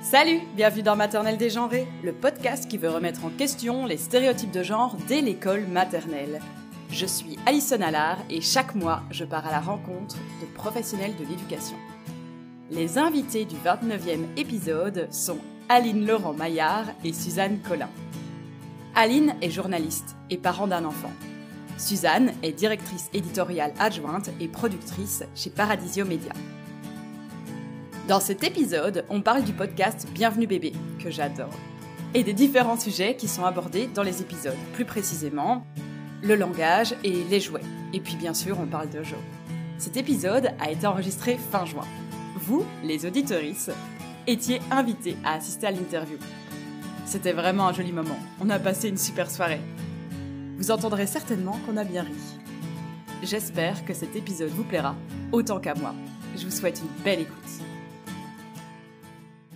Salut, bienvenue dans Maternelle dégenrée, le podcast qui veut remettre en question les stéréotypes de genre dès l'école maternelle. Je suis Alison Allard et chaque mois, je pars à la rencontre de professionnels de l'éducation. Les invités du 29e épisode sont Aline Laurent Maillard et Suzanne Collin. Aline est journaliste et parent d'un enfant. Suzanne est directrice éditoriale adjointe et productrice chez Paradisio Media. Dans cet épisode, on parle du podcast Bienvenue bébé, que j'adore, et des différents sujets qui sont abordés dans les épisodes, plus précisément le langage et les jouets. Et puis bien sûr, on parle de jeux. Cet épisode a été enregistré fin juin. Vous, les auditorices, étiez invités à assister à l'interview. C'était vraiment un joli moment. On a passé une super soirée. Vous entendrez certainement qu'on a bien ri. J'espère que cet épisode vous plaira autant qu'à moi. Je vous souhaite une belle écoute.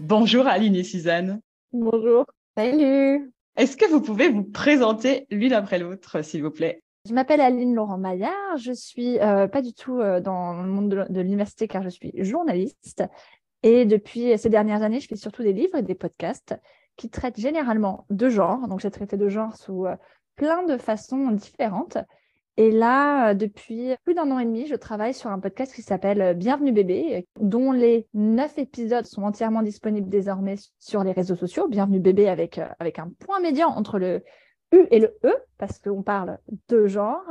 Bonjour Aline et Suzanne. Bonjour. Salut. Est-ce que vous pouvez vous présenter l'une après l'autre, s'il vous plaît? Je m'appelle Aline Laurent Maillard. Je suis euh, pas du tout euh, dans le monde de, l'université car je suis journaliste. Et depuis ces dernières années, je fais surtout des livres et des podcasts qui traitent généralement de genre. Donc, j'ai traité de genre sous euh, plein de façons différentes. Et là, euh, depuis plus d'un an et demi, je travaille sur un podcast qui s'appelle euh, Bienvenue bébé, dont les neuf épisodes sont entièrement disponibles désormais sur les réseaux sociaux. Bienvenue bébé avec, euh, avec un point médian entre le U et le E, parce qu'on parle de genre.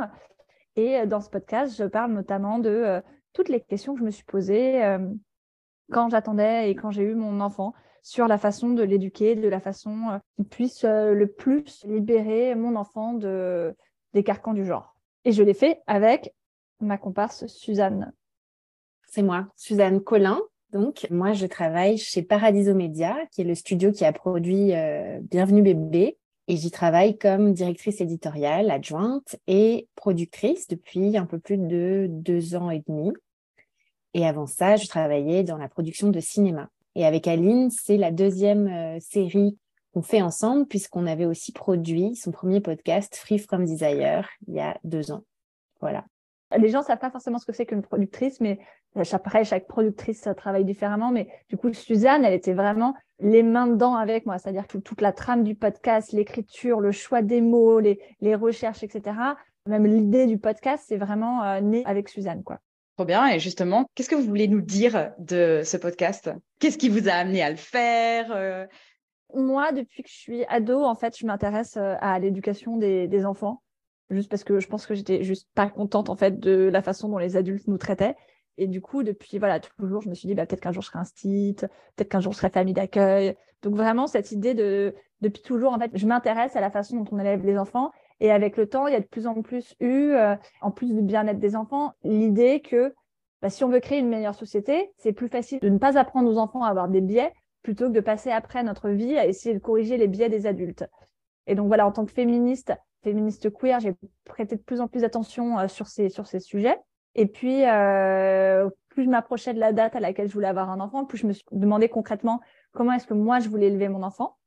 Et dans ce podcast, je parle notamment de toutes les questions que je me suis posées quand j'attendais et quand j'ai eu mon enfant sur la façon de l'éduquer, de la façon qui puisse le plus libérer mon enfant de, des carcans du genre. Et je l'ai fait avec ma comparse Suzanne. C'est moi, Suzanne Collin. Donc, moi, je travaille chez Paradiso Media, qui est le studio qui a produit euh, Bienvenue bébé. Et j'y travaille comme directrice éditoriale, adjointe et productrice depuis un peu plus de deux ans et demi. Et avant ça, je travaillais dans la production de cinéma. Et avec Aline, c'est la deuxième euh, série qu'on fait ensemble puisqu'on avait aussi produit son premier podcast Free From Desire il y a deux ans. Voilà. Les gens ne savent pas forcément ce que c'est qu'une productrice, mais euh, après, chaque productrice travaille différemment. Mais du coup, Suzanne, elle était vraiment les mains dedans avec moi, c'est-à-dire que toute la trame du podcast, l'écriture, le choix des mots, les, les recherches, etc. Même l'idée du podcast, c'est vraiment euh, né avec Suzanne, quoi. Trop bien. Et justement, qu'est-ce que vous voulez nous dire de ce podcast? Qu'est-ce qui vous a amené à le faire euh, moi, depuis que je suis ado, en fait, je m'intéresse euh, à l'éducation des, enfants, juste parce que je pense que j'étais juste pas contente en fait de la façon dont les adultes nous traitaient. Et du coup, depuis voilà, toujours, je me suis dit bah, peut-être qu'un jour je serai un stit, peut-être qu'un jour je serai famille d'accueil. Donc vraiment cette idée de depuis toujours en fait, je m'intéresse à la façon dont on élève les enfants. Et avec le temps, il y a de plus en plus eu, euh, en plus du bien-être des enfants, l'idée que bah, si on veut créer une meilleure société, c'est plus facile de ne pas apprendre aux enfants à avoir des biais, plutôt que de passer après notre vie à essayer de corriger les biais des adultes. Et donc voilà, en tant que féministe, féministe queer, j'ai prêté de plus en plus d'attention euh, sur, ces, sur ces sujets. Et puis, euh, plus je m'approchais de la date à laquelle je voulais avoir un enfant, plus je me suis demandé concrètement comment est-ce que moi je voulais élever mon enfant.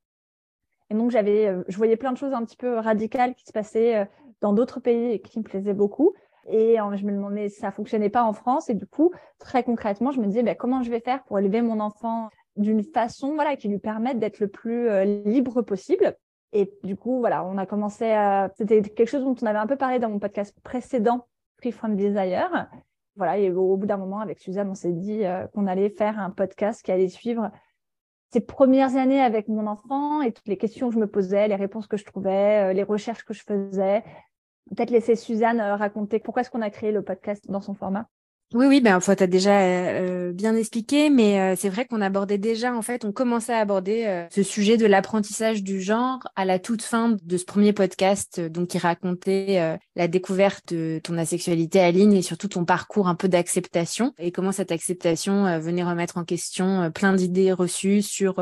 Et donc j'avais, euh, je voyais plein de choses un petit peu radicales qui se passaient dans d'autres pays et qui me plaisaient beaucoup. Et je me demandais, ça fonctionnait pas en France. Et du coup, très concrètement, je me disais, ben, comment je vais faire pour élever mon enfant d'une façon voilà, qui lui permette d'être le plus euh, libre possible. Et du coup, voilà, on a commencé à. C'était quelque chose dont on avait un peu parlé dans mon podcast précédent, Free From Desire. Voilà, et au, bout d'un moment, avec Suzanne, on s'est dit euh, qu'on allait faire un podcast qui allait suivre ces premières années avec mon enfant et toutes les questions que je me posais, les réponses que je trouvais, euh, les recherches que je faisais. Peut-être laisser Suzanne raconter pourquoi est-ce qu'on a créé le podcast dans son format. Oui, oui, ben, enfin, tu as déjà euh, bien expliqué, mais euh, c'est vrai qu'on abordait déjà, en fait, on commençait à aborder euh, ce sujet de l'apprentissage du genre à la toute fin de ce premier podcast, donc qui racontait la découverte de ton asexualité, Aline, et surtout ton parcours un peu d'acceptation, et comment cette acceptation venait remettre en question plein d'idées reçues sur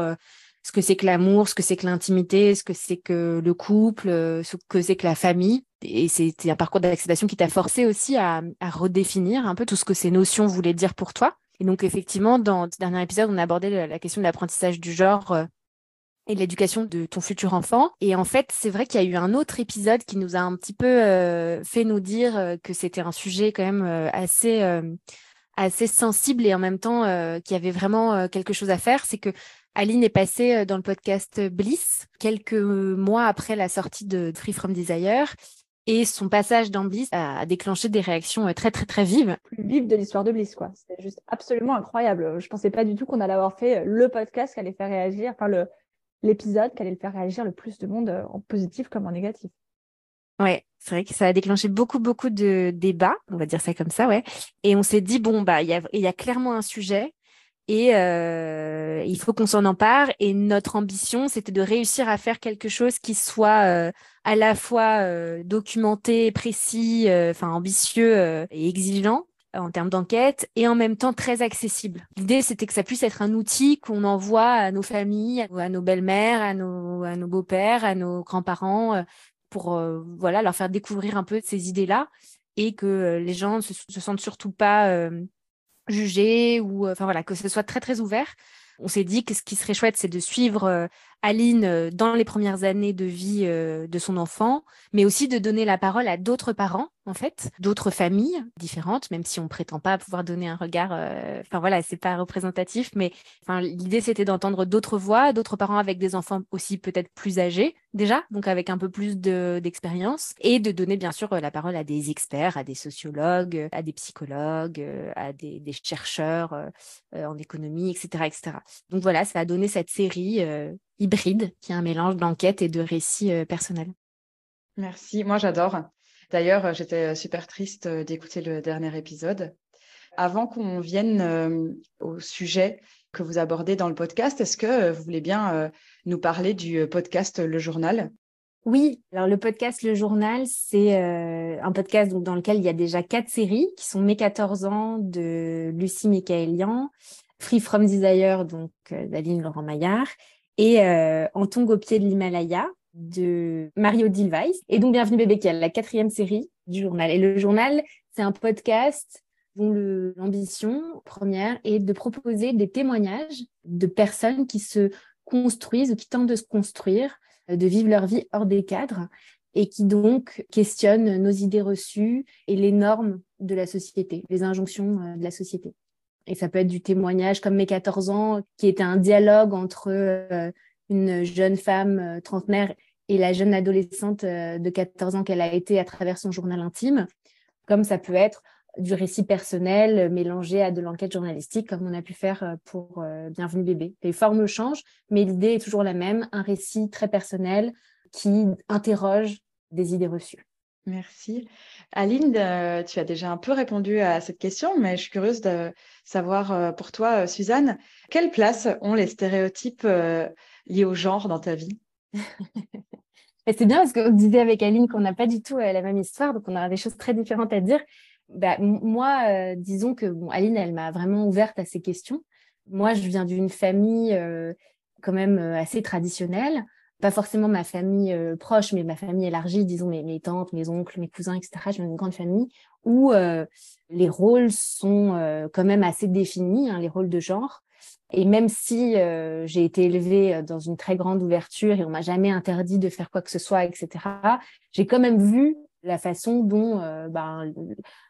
ce que c'est que l'amour, ce que c'est que l'intimité, ce que c'est que le couple, ce que c'est que la famille et c'était un parcours d'acceptation qui t'a forcé aussi à, redéfinir un peu tout ce que ces notions voulaient dire pour toi. Et donc, effectivement, dans ce dernier épisode, on a abordé la, question de l'apprentissage du genre euh, et de l'éducation de ton futur enfant. Et en fait, c'est vrai qu'il y a eu un autre épisode qui nous a un petit peu euh, fait nous dire euh, que c'était un sujet quand même assez assez sensible et en même temps euh, qui avait vraiment euh, quelque chose à faire, c'est que Aline est passée euh, dans le podcast Bliss quelques mois après la sortie de Free From Desire. Et son passage dans Bliss a déclenché des réactions très, très, très vives. Plus vives de l'histoire de Bliss, quoi. C'était juste absolument incroyable. Je pensais pas du tout qu'on allait avoir fait le podcast qui allait faire réagir, enfin, le, l'épisode qui allait le faire réagir le plus de monde en positif comme en négatif. Ouais, c'est vrai que ça a déclenché beaucoup, beaucoup de débats, on va dire ça comme ça, ouais. Et on s'est dit, bon, bah, il y a, y a clairement un sujet et euh, il faut qu'on s'en empare. Et notre ambition, c'était de réussir à faire quelque chose qui soit euh, à la fois euh, documenté, précis, enfin ambitieux et exigeant en termes d'enquête et en même temps très accessible. L'idée, c'était que ça puisse être un outil qu'on envoie à nos familles, à nos belles-mères, à nos, à nos beaux-pères, à nos grands-parents, pour euh, voilà leur faire découvrir un peu ces idées-là et que euh, les gens ne se, se, sentent surtout pas euh, jugés ou enfin voilà que ce soit très très ouvert. On s'est dit que ce qui serait chouette, c'est de suivre Aline euh, dans les premières années de vie euh, de son enfant, mais aussi de donner la parole à d'autres parents, en fait, d'autres familles différentes, même si on prétend pas pouvoir donner un regard. Euh, enfin voilà, c'est pas représentatif, mais enfin l'idée c'était d'entendre d'autres voix, d'autres parents avec des enfants aussi peut-être plus âgés déjà, donc avec un peu plus d'expérience, et de donner bien sûr la parole à des experts, à des sociologues, à des psychologues, à des, des chercheurs en économie, etc., etc. Donc voilà, ça a donné cette série hybride, qui est un mélange d'enquête et de récits euh, personnels. Merci, moi j'adore. D'ailleurs, euh, j'étais euh, super triste d'écouter le dernier épisode. Avant qu'on vienne au sujet que vous abordez dans le podcast, est-ce que vous voulez bien nous parler du podcast Le Journal? Oui, alors le podcast Le Journal, c'est un podcast donc, dans lequel il y a déjà quatre séries qui sont Mes 14 ans de Lucie Michaelian, Free From Desire donc d'Aline Laurent Maillard et euh, En tongue au pied de l'Himalaya de Mario Dilweiss. Et donc, Bienvenue bébé, qui la quatrième série du journal. Et le journal, c'est un podcast dont l'ambition première est de proposer des témoignages de personnes qui se construisent ou qui tentent de se construire, euh, de vivre leur vie hors des cadres et qui donc questionnent nos idées reçues et les normes de la société, les injonctions euh, de la société. Et ça peut être du témoignage comme mes 14 ans, qui était un dialogue entre euh, une jeune femme euh, trentenaire et la jeune adolescente euh, de 14 ans qu'elle a été à travers son journal intime. Comme ça peut être du récit personnel mélangé à de l'enquête journalistique, comme on a pu faire pour Bienvenue bébé. Les formes changent, mais l'idée est toujours la même, un récit très personnel qui interroge des idées reçues. Merci. Aline, euh, tu as déjà un peu répondu à cette question, mais je suis curieuse de savoir euh, pour toi, euh, Suzanne, quelle place ont les stéréotypes liés au genre dans ta vie? C'est bien parce qu'on disait avec Aline qu'on n'a pas du tout la même histoire, donc on aura des choses très différentes à dire. Bah, moi, disons que Aline, elle m'a vraiment ouverte à ces questions. Moi, je viens d'une famille quand même assez traditionnelle pas forcément ma famille euh, proche, mais ma famille élargie, disons mes, tantes, mes oncles, mes cousins, etc. Viens d'une grande famille où euh, les rôles sont euh, quand même assez définis, hein, les rôles de genre. Et même si j'ai été élevée dans une très grande ouverture et on m'a jamais interdit de faire quoi que ce soit, etc., j'ai quand même vu la façon dont ben,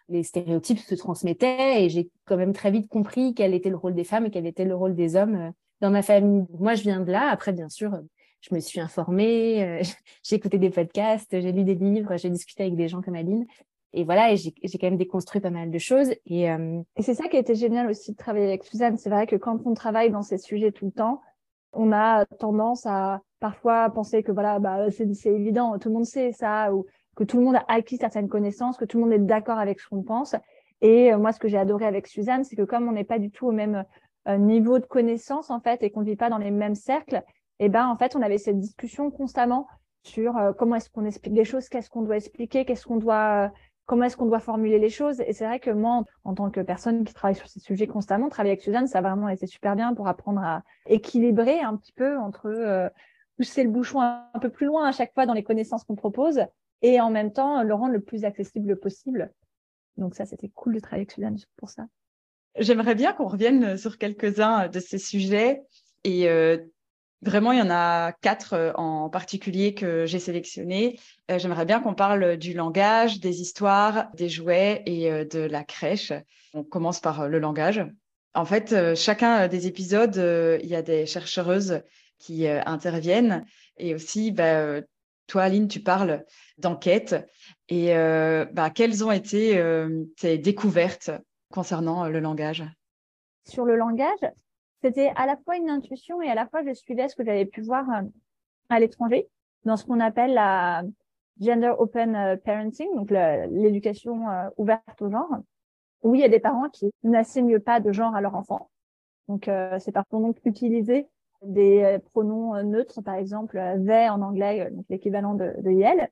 les stéréotypes se transmettaient et j'ai quand même très vite compris quel était le rôle des femmes et quel était le rôle des hommes dans ma famille. Moi, je viens de là. Après, bien sûr, je me suis informée, euh, j'ai écouté des podcasts, j'ai lu des livres, j'ai discuté avec des gens comme Aline. Et voilà, et j'ai quand même déconstruit pas mal de choses. Et, euh, et c'est ça qui a été génial aussi de travailler avec Suzanne. C'est vrai que quand on travaille dans ces sujets tout le temps, on a tendance à parfois penser que voilà, bah, c'est évident, tout le monde sait ça, ou que tout le monde a acquis certaines connaissances, que tout le monde est d'accord avec ce qu'on pense. Et euh, moi, ce que j'ai adoré avec Suzanne, c'est que comme on n'est pas du tout au même niveau de connaissance en fait et qu'on ne vit pas dans les mêmes cercles, et ben en fait on avait cette discussion constamment sur euh, comment est-ce qu'on explique les choses, qu'est-ce qu'on doit expliquer, qu'est-ce qu'on doit, comment est-ce qu'on doit formuler les choses. Et c'est vrai que moi, en tant que personne qui travaille sur ces sujets constamment, travailler avec Suzanne, ça a vraiment été super bien pour apprendre à équilibrer un petit peu entre euh, pousser le bouchon un, peu plus loin à chaque fois dans les connaissances qu'on propose et en même temps le rendre le plus accessible possible. Donc ça, c'était cool de travailler avec Suzanne pour ça. J'aimerais bien qu'on revienne sur quelques-uns de ces sujets et euh, Vraiment, il y en a quatre en particulier que j'ai sélectionnés. J'aimerais bien qu'on parle du langage, des histoires, des jouets et de la crèche. On commence par le langage. En fait, chacun des épisodes, il y a des chercheuses qui interviennent et aussi, bah, toi, Aline, tu parles d'enquête. Et euh, bah, quelles ont été euh, tes découvertes concernant euh, le langage? Sur le langage, c'était à la fois une intuition et à la fois je suivais ce que j'avais pu voir à l'étranger dans ce qu'on appelle la gender open parenting, donc l'éducation ouverte au genre, où il y a des parents qui n'assignent pas de genre à leur enfant. Donc c'est par donc utiliser des pronoms neutres, par exemple they en anglais, donc l'équivalent de, de Yel,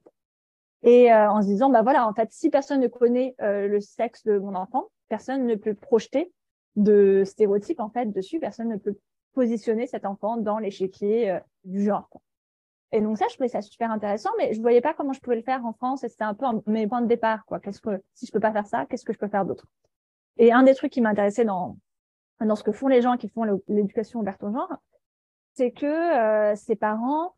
et euh, en se disant bah voilà en fait si personne ne connaît euh, le sexe de mon enfant personne ne peut projeter de stéréotypes en fait dessus. Personne ne peut positionner cet enfant dans l'échiquier euh, du genre et donc ça je trouvais ça super intéressant mais je voyais pas comment je pouvais le faire en France et c'était un peu mes points de départ quoi. Qu'est-ce que si je peux pas faire ça qu'est-ce que je peux faire d'autre? Et un des trucs qui m'intéressait dans dans ce que font les gens qui font l'éducation ouverte au genre c'est que ces parents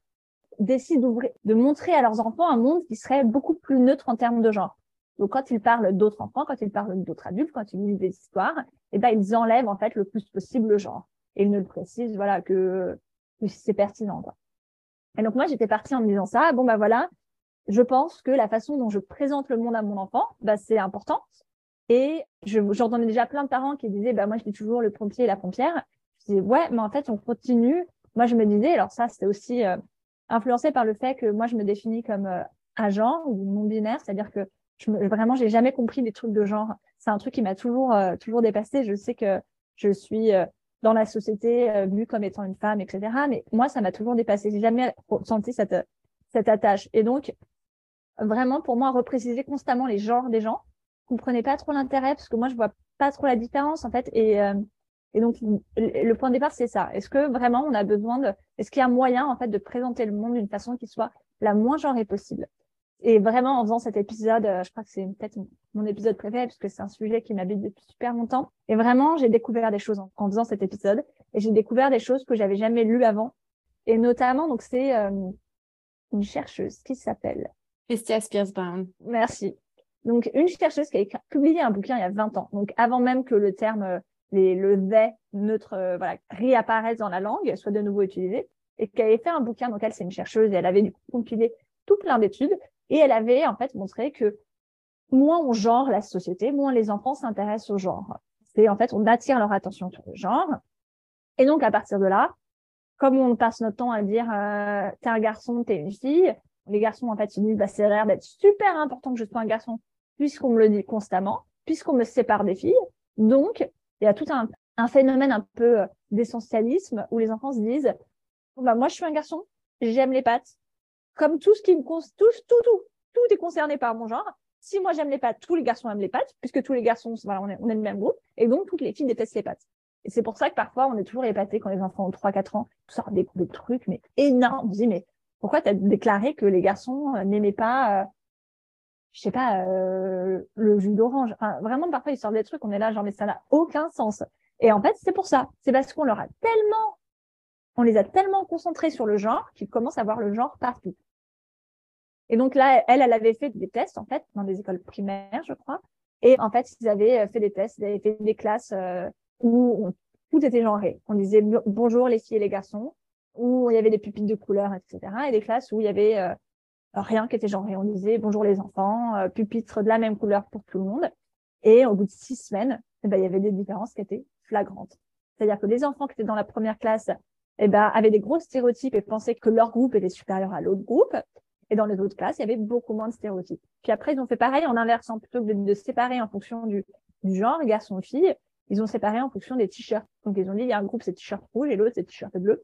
décident de montrer à leurs enfants un monde qui serait beaucoup plus neutre en termes de genre. Donc, quand ils parlent d'autres enfants, quand ils parlent d'autres adultes, quand ils lisent des histoires, eh ben, ils enlèvent, en fait, le plus possible le genre. Et ils ne le précisent, voilà, que, que c'est pertinent, quoi. Et donc, moi, j'étais partie en me disant ça. Bon, bah, voilà. Je pense que la façon dont je présente le monde à mon enfant, bah, c'est important. Et j'entendais déjà plein de parents qui disaient, bah, moi, je dis toujours le pompier et la pompière. Je disais, ouais, mais en fait, on continue. Moi, je me disais, alors ça, c'était aussi, euh, influencée par le fait que moi, je me définis comme euh, agent ou non binaire, c'est-à-dire que je me, vraiment, j'ai jamais compris les trucs de genre. C'est un truc qui m'a toujours, euh, toujours dépassé. Je sais que je suis euh, dans la société vue comme étant une femme, etc. Mais moi, ça m'a toujours dépassé. J'ai jamais senti cette, cette attache. Et donc, vraiment, pour moi, repréciser constamment les genres des gens, comprenez pas trop l'intérêt parce que moi, je vois pas trop la différence, en fait. Et, et donc, le point de départ, c'est ça. Est-ce que vraiment on a besoin de, est-ce qu'il y a moyen, en fait, de présenter le monde d'une façon qui soit la moins genrée possible? Et vraiment, en faisant cet épisode, euh, je crois que c'est peut-être mon épisode préféré parce que c'est un sujet qui m'habite depuis super longtemps. Et vraiment, j'ai découvert des choses en, faisant cet épisode et j'ai découvert des choses que j'avais jamais lues avant. Et notamment, donc, c'est euh, une chercheuse qui s'appelle Christia Spears Brown. Merci. Donc, une chercheuse qui a publié un bouquin il y a 20 ans. Donc, avant même que le terme euh, les, le they neutre euh, voilà, réapparaissent dans la langue, soit de nouveau utilisé, et qu'elle avait fait un bouquin, donc elle c'est une chercheuse et elle avait du coup compilé tout plein d'études et elle avait en fait montré que moins on genre la société, moins les enfants s'intéressent au genre. C'est en fait on attire leur attention sur le genre et donc à partir de là, comme on passe notre temps à dire euh, t'es un garçon, t'es une fille, les garçons en fait ils disent bah c'est l'air d'être super important que je sois un garçon puisqu'on me le dit constamment, puisqu'on me sépare des filles, donc il y a tout un, un phénomène un peu euh, d'essentialisme où les enfants se disent bah moi je suis un garçon, j'aime les pattes. Comme tout ce qui me tout, tout, tout, tout est concerné par mon genre. Si moi j'aime les pattes, tous les garçons aiment les pattes, puisque tous les garçons, voilà, on est, on est le même groupe, et donc toutes les filles détestent les pattes. Et c'est pour ça que parfois on est toujours épaté quand les enfants ont 3-4 ans, tout ça des, des trucs, mais énormes. On se dit, mais pourquoi tu as déclaré que les garçons euh, n'aimaient pas euh, je sais pas, euh, le jus d'orange? Vraiment, parfois, ils sortent des trucs, on est là, genre, mais ça n'a aucun sens. Et en fait, c'est pour ça. C'est parce qu'on leur a tellement, on les a tellement concentrés sur le genre qu'ils commencent à voir le genre partout. Et donc là, elle, elle avait fait des tests, en fait, dans des écoles primaires, je crois. Et en fait, ils avaient fait des tests, ils avaient fait des classes euh, où tout était genré. On disait bonjour les filles et les garçons, où il y avait des pupitres de couleur, etc. Et des classes où il y avait euh, rien qui était genré. On disait bonjour les enfants, euh, pupitre de la même couleur pour tout le monde. Et au bout de six semaines, eh ben, il y avait des différences qui étaient flagrantes. C'est-à-dire que les enfants qui étaient dans la première classe eh ben, avaient des gros stéréotypes et pensaient que leur groupe était supérieur à l'autre groupe. Et dans les autres classes, il y avait beaucoup moins de stéréotypes. Puis après, ils ont fait pareil en inversant. Plutôt que de, séparer en fonction du, du genre, garçon-fille, ils ont séparé en fonction des t-shirts. Donc, ils ont dit, il y a un groupe, c'est t-shirt rouge et l'autre, c'est t-shirt bleu.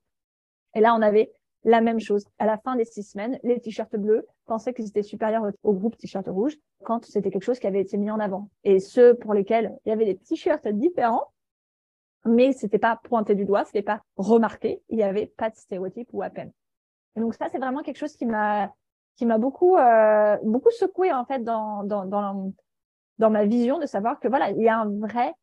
Et là, on avait la même chose. À la fin des six semaines, les t-shirts bleus pensaient qu'ils étaient supérieurs au groupe t-shirt rouge quand c'était quelque chose qui avait été mis en avant. Et ceux pour lesquels il y avait des t-shirts différents, mais c'était pas pointé du doigt, c'était pas remarqué, il y avait pas de stéréotype ou à peine. Et donc ça, c'est vraiment quelque chose qui m'a qui m'a beaucoup euh, beaucoup secoué en fait dans, dans dans dans ma vision de savoir que voilà, il y a un vrai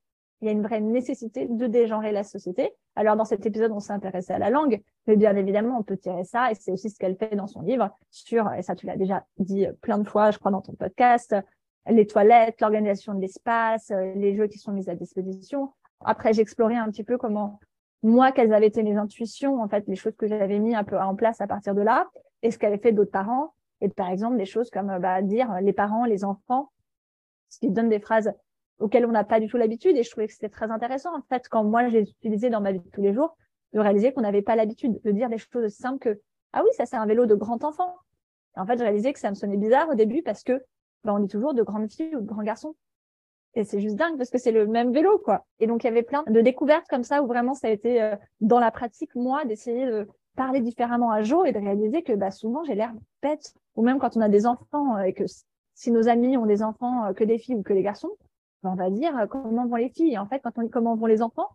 il y a une vraie nécessité de dégenrer la société. Alors, dans cet épisode, on s'est intéressé à la langue, mais bien évidemment, on peut tirer ça, et c'est aussi ce qu'elle fait dans son livre sur, et ça, tu l'as déjà dit plein de fois, je crois, dans ton podcast, les toilettes, l'organisation de l'espace, les jeux qui sont mis à disposition. Après, j'ai exploré un petit peu comment, moi, quelles avaient été mes intuitions, en fait, les choses que j'avais mis un peu en place à partir de là, et ce qu'avaient fait d'autres parents, et par exemple, des choses comme bah, dire les parents, les enfants, ce qui donne des phrases auxquelles on n'a pas du tout l'habitude. Et je trouvais que c'était très intéressant, en fait, quand moi, j'ai utilisé dans ma vie tous les jours, de réaliser qu'on n'avait pas l'habitude de dire des choses simples que, ah oui, ça, c'est un vélo de grand enfant. Et en fait, je réalisais que ça me sonnait bizarre au début parce que, bah, on dit toujours de grandes filles ou de grands garçons. Et c'est juste dingue parce que c'est le même vélo, quoi. Et donc, il y avait plein de découvertes comme ça où vraiment ça a été euh, dans la pratique, moi, d'essayer de parler différemment à Jo et de réaliser que bah, souvent, j'ai l'air bête. Ou même quand on a des enfants euh, et que si nos amis ont des enfants euh, que des filles ou que des garçons, ben, on va dire euh, comment vont les filles? Et en fait, quand on dit comment vont les enfants,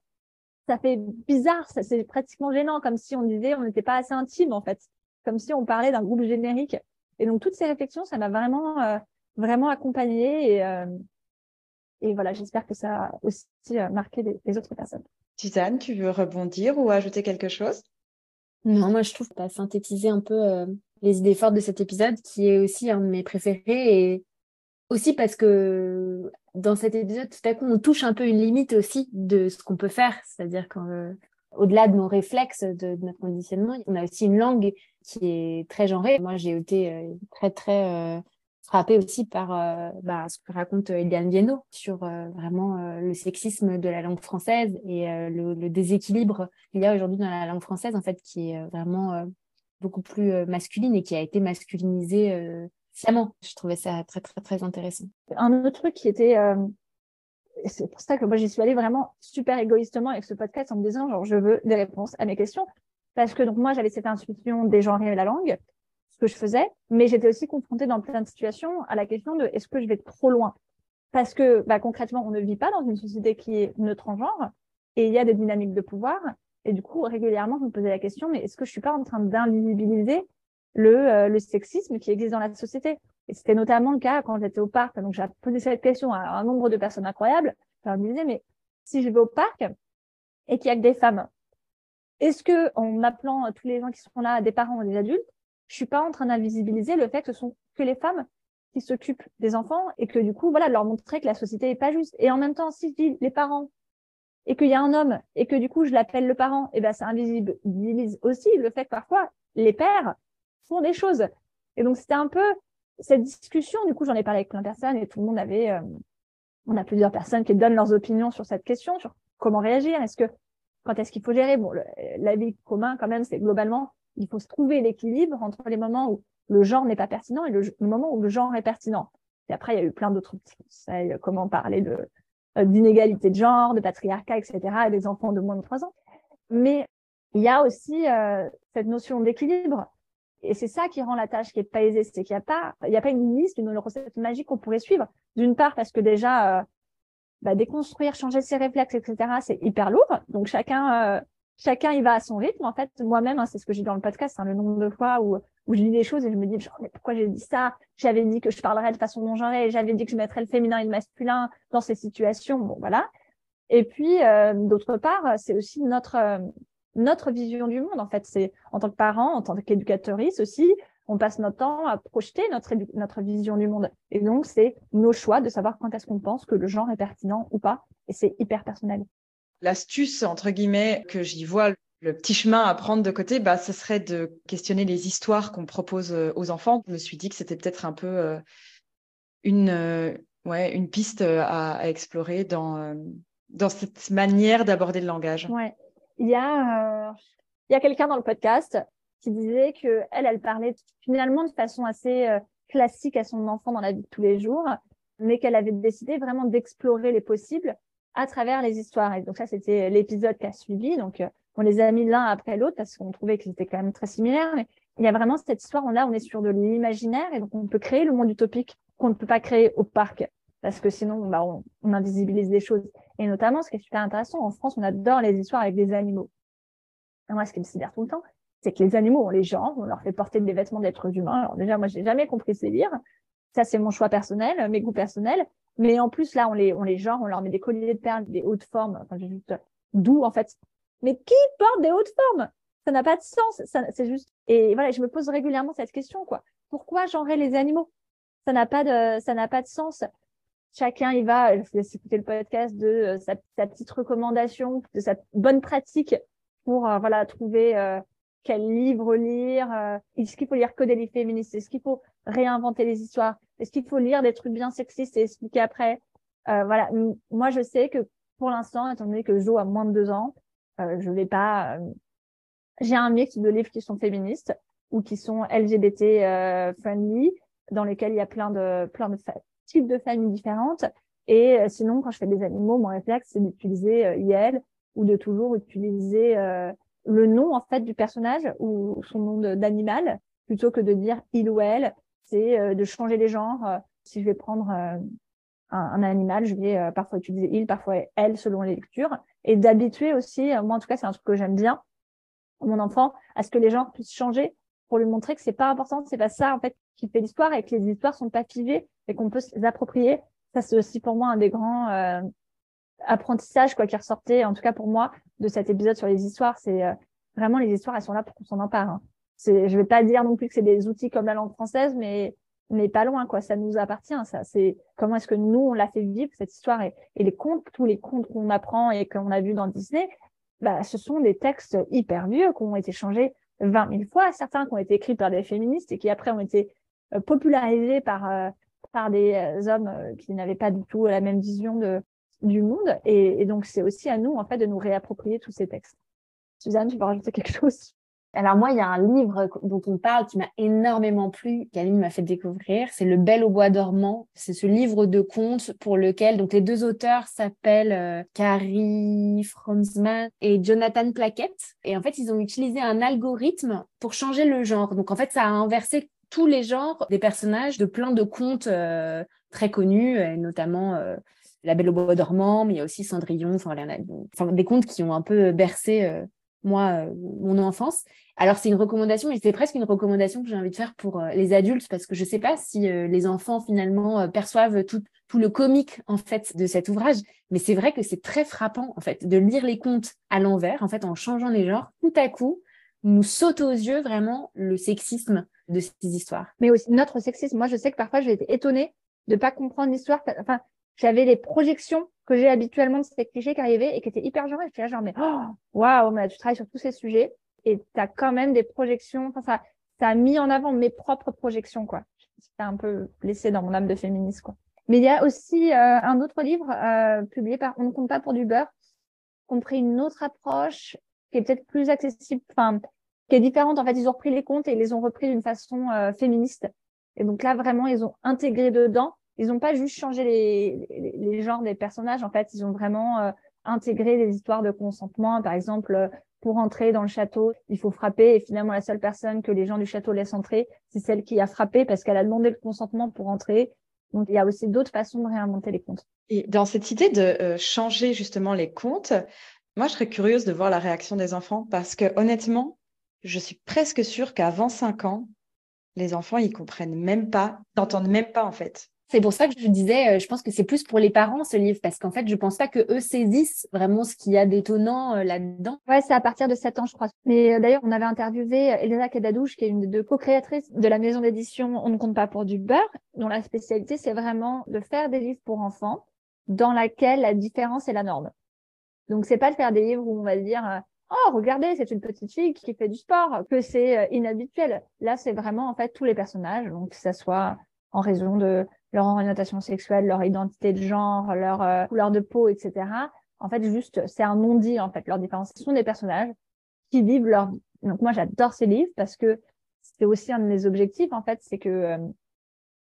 ça fait bizarre, ça c'est pratiquement gênant, comme si on disait on n'était pas assez intime en fait, comme si on parlait d'un groupe générique. Et donc toutes ces réflexions, ça m'a vraiment euh, vraiment accompagnée et et voilà, j'espère que ça a aussi marqué les, autres personnes. Suzanne, tu veux rebondir ou ajouter quelque chose? Non, moi je trouve que tu as synthétisé un peu les idées fortes de cet épisode, qui est aussi un de mes préférés, et aussi parce que dans cet épisode, tout à coup, on touche un peu une limite aussi de ce qu'on peut faire, c'est-à-dire qu'au-delà de nos réflexes, de, notre conditionnement, on a aussi une langue qui est très genrée. Moi, j'ai été euh, très, très euh, frappée aussi par euh, bah, ce que raconte Eliane Viennot sur vraiment le sexisme de la langue française et le, déséquilibre qu'il y a aujourd'hui dans la langue française, en fait, qui est vraiment beaucoup plus euh, masculine et qui a été masculinisée euh, sciemment. Je trouvais ça très, très, très intéressant. Un autre truc qui était. Euh, c'est pour ça que moi, j'y suis allée vraiment super égoïstement avec ce podcast en me disant, genre, je veux des réponses à mes questions. Parce que donc, moi, j'avais cette intuition des genres et la langue, que je faisais, mais j'étais aussi confrontée dans plein de situations à la question de est-ce que je vais trop loin? Parce que bah, concrètement, on ne vit pas dans une société qui est neutre en genre et il y a des dynamiques de pouvoir et du coup, régulièrement, je me posais la question, mais est-ce que je suis pas en train d'invisibiliser le, euh, le sexisme qui existe dans la société? Et c'était notamment le cas quand j'étais au parc. Donc, j'ai posé cette question à un nombre de personnes incroyables. Je leur disais, mais si je vais au parc et qu'il y a que des femmes, est-ce que en appelant tous les gens qui sont là, des parents ou des adultes, je suis pas en train d'invisibiliser le fait que ce sont que les femmes qui s'occupent des enfants et que du coup, voilà, leur montrer que la société est pas juste. Et en même temps, si je dis les parents et qu'il y a un homme et que du coup je l'appelle le parent, et eh ben ça invisibilise aussi le fait que parfois les pères font des choses. Et donc c'était un peu cette discussion. Du coup j'en ai parlé avec plein de personnes et tout le monde avait, euh, on a plusieurs personnes qui donnent leurs opinions sur cette question, sur comment réagir. Est-ce que quand est-ce qu'il faut gérer? Bon, la vie commun quand même, c'est globalement il faut se trouver l'équilibre entre les moments où le genre n'est pas pertinent et le, moment où le genre est pertinent. Et après, il y a eu plein d'autres petits conseils, comment parler de euh, d'inégalité de genre, de patriarcat, etc., à des enfants de moins de 3 ans. Mais il y a aussi euh, cette notion d'équilibre. Et c'est ça qui rend la tâche qui est pas aisée, c'est qu'il n'y a pas, il y a pas une liste, une recette magique qu'on pourrait suivre. D'une part, parce que déjà, euh, bah, déconstruire, changer ses réflexes, etc., c'est hyper lourd. Donc chacun, chacun y va à son rythme. En fait, moi-même, hein, c'est ce que j'ai dans le podcast, hein, le nombre de fois où où je lis des choses et je me dis mais pourquoi j'ai dit ça? J'avais dit que je parlerais de façon non genrée, j'avais dit que je mettrais le féminin et le masculin dans ces situations. Bon, voilà. Et puis, euh, d'autre part, c'est aussi notre euh, notre vision du monde. En fait, c'est en tant que parent, en tant qu'éducatrice aussi, on passe notre temps à projeter notre notre vision du monde. Et donc, c'est nos choix de savoir quand est-ce qu'on pense que le genre est pertinent ou pas. Et c'est hyper personnel. L'astuce entre guillemets que j'y vois le petit chemin à prendre de côté, bah, ce serait de questionner les histoires qu'on propose euh, aux enfants. Je me suis dit que c'était peut-être un peu euh, une, euh, ouais, une piste à, explorer dans, dans cette manière d'aborder le langage. Ouais. Il y a, a quelqu'un dans le podcast qui disait que elle, elle parlait finalement de façon assez classique à son enfant dans la vie de tous les jours, mais qu'elle avait décidé vraiment d'explorer les possibles à travers les histoires. Et donc ça, c'était l'épisode qui a suivi. Donc on les a mis l'un après l'autre parce qu'on trouvait que c'était quand même très similaire. Mais il y a vraiment cette histoire, là, on est sur de l'imaginaire et donc on peut créer le monde utopique qu'on ne peut pas créer au parc parce que sinon, bah, on, invisibilise des choses. Et notamment, ce qui est super intéressant, en France, on adore les histoires avec des animaux. Moi, ce qui me sidère tout le temps, c'est que les animaux, on les genres, on leur fait porter des vêtements d'êtres humains. Alors déjà, moi, j'ai jamais compris ces lire. Ça, c'est mon choix personnel, mes goûts personnels. Mais en plus, là, on les, on les genre, on leur met des colliers de perles, des hautes formes, enfin, juste d'où, en fait. Mais qui porte des hautes formes? Ça n'a pas de sens. C'est juste, et voilà, je me pose régulièrement cette question, quoi. Pourquoi genrer les animaux? Ça n'a pas de, ça n'a pas de sens. Chacun, il va, je vous écouter le podcast de euh, sa, sa, petite recommandation, de sa bonne pratique pour, euh, voilà, trouver, euh, quel livre lire, euh, est-ce qu'il faut lire que des livres féministes, est-ce qu'il faut réinventer les histoires, est-ce qu'il faut lire des trucs bien sexistes et expliquer après? Euh, voilà, moi je sais que pour l'instant, étant donné que Jo a moins de deux ans, euh, je vais pas. Euh, j'ai un mix de livres qui sont féministes ou qui sont LGBT euh, friendly, dans lesquels il y a plein de plein de types de familles différentes. Et sinon, quand je fais des animaux, mon réflexe c'est d'utiliser euh, IL ou de toujours utiliser le nom en fait du personnage ou son nom d'animal plutôt que de dire il ou elle. C'est euh, de changer les genres. Euh, si je vais prendre euh, un, un, animal, je vais parfois utiliser il, parfois elle selon les lectures et d'habituer aussi. moi en tout cas c'est un truc que j'aime bien mon enfant à ce que les genres puissent changer pour lui montrer que c'est pas important, c'est pas ça en fait qui fait l'histoire et que les histoires sont pas figées et qu'on peut se les approprier. Ça c'est aussi pour moi un des grands euh, apprentissage quoi qui ressortait en tout cas pour moi de cet épisode sur les histoires. C'est euh, vraiment les histoires elles sont là pour qu'on s'en empare hein. c'est je vais pas dire non plus que c'est des outils comme la langue française mais mais pas loin quoi. Ça nous appartient ça. C'est comment est-ce que nous on l'a fait vivre cette histoire? Et, et les contes tous les contes qu'on apprend et qu'on a vu dans Disney bah ce sont des textes hyper vieux qui ont été changés 20 000 fois. Certains qui ont été écrits par des féministes et qui après ont été euh, popularisés par euh, par des hommes qui n'avaient pas du tout la même vision de du monde. Et, donc, c'est aussi à nous, en fait, de nous réapproprier tous ces textes. Suzanne, tu veux rajouter quelque chose? Alors moi, il y a un livre dont on parle qui m'a énormément plu, qu'Aline m'a fait découvrir, c'est Le Bel au bois dormant. C'est ce livre de contes pour lequel donc les deux auteurs s'appellent euh, Carrie Franzman et Jonathan Plaquette. Et en fait, ils ont utilisé un algorithme pour changer le genre. Donc en fait, ça a inversé tous les genres des personnages de plein de contes euh, très connus, et notamment euh, la Belle au bois dormant, mais il y a aussi Cendrillon, enfin, des contes qui ont un peu bercé euh, moi euh, mon enfance. Alors c'est une recommandation, mais c'est presque une recommandation que j'ai envie de faire pour euh, les adultes parce que je sais pas si les enfants finalement perçoivent tout, tout le comique en fait de cet ouvrage, mais c'est vrai que c'est très frappant en fait de lire les contes à l'envers, en fait en changeant les genres, tout à coup nous saute aux yeux vraiment le sexisme de ces histoires. Mais aussi notre sexisme. Moi, je sais que parfois, j'ai été étonnée de pas comprendre l'histoire. Enfin, j'avais les projections que j'ai habituellement de ces clichés qui arrivaient et qui étaient hyper genrés. J'étais là genre, mais oh, waouh, mais tu travailles sur tous ces sujets et tu as quand même des projections. Enfin, ça, ça a mis en avant mes propres projections, quoi. J'étais un peu blessée dans mon âme de féministe, quoi. Mais il y a aussi euh, un autre livre euh, publié par On ne compte pas pour du beurre, qui ont pris une autre approche qui est peut-être plus accessible, enfin, qui est différente. En fait, ils ont repris les contes et ils les ont repris d'une façon euh, féministe. Et donc là, vraiment, ils ont intégré dedans ils n'ont pas juste changé les, genres des personnages, en fait, ils ont vraiment euh, intégré des histoires de consentement. Par exemple, euh, pour entrer dans le château, il faut frapper et finalement la seule personne que les gens du château laissent entrer, c'est celle qui a frappé parce qu'elle a demandé le consentement pour entrer. Donc il y a aussi d'autres façons de réinventer les contes. Et dans cette idée de euh, changer justement les contes, moi je serais curieuse de voir la réaction des enfants parce que honnêtement, je suis presque sûre qu'avant 5 ans, les enfants ils comprennent même pas, n'entendent même pas en fait. C'est pour ça que je disais, euh, je pense que c'est plus pour les parents ce livre, parce qu'en fait, je pense pas que eux saisissent vraiment ce qu'il y a d'étonnant euh, là-dedans. Ouais, c'est à partir de 7 ans, je crois. Mais euh, d'ailleurs, on avait interviewé Elena Kadadouche, qui est une des co-créatrices de la maison d'édition On ne compte pas pour du beurre, dont la spécialité, c'est vraiment de faire des livres pour enfants, dans laquelle la différence est la norme. Donc, c'est pas de faire des livres où on va dire, oh, regardez, c'est une petite fille qui fait du sport, que c'est inhabituel. Là, c'est vraiment, en fait, tous les personnages, donc que ça soit en raison de leur orientation sexuelle, leur identité de genre, leur euh, couleur de peau, etc. En fait, juste, c'est un non-dit, en fait, leur différence. Ce sont des personnages qui vivent leur vie. Donc, moi, j'adore ces livres parce que c'est aussi un de mes objectifs, en fait, c'est que, euh,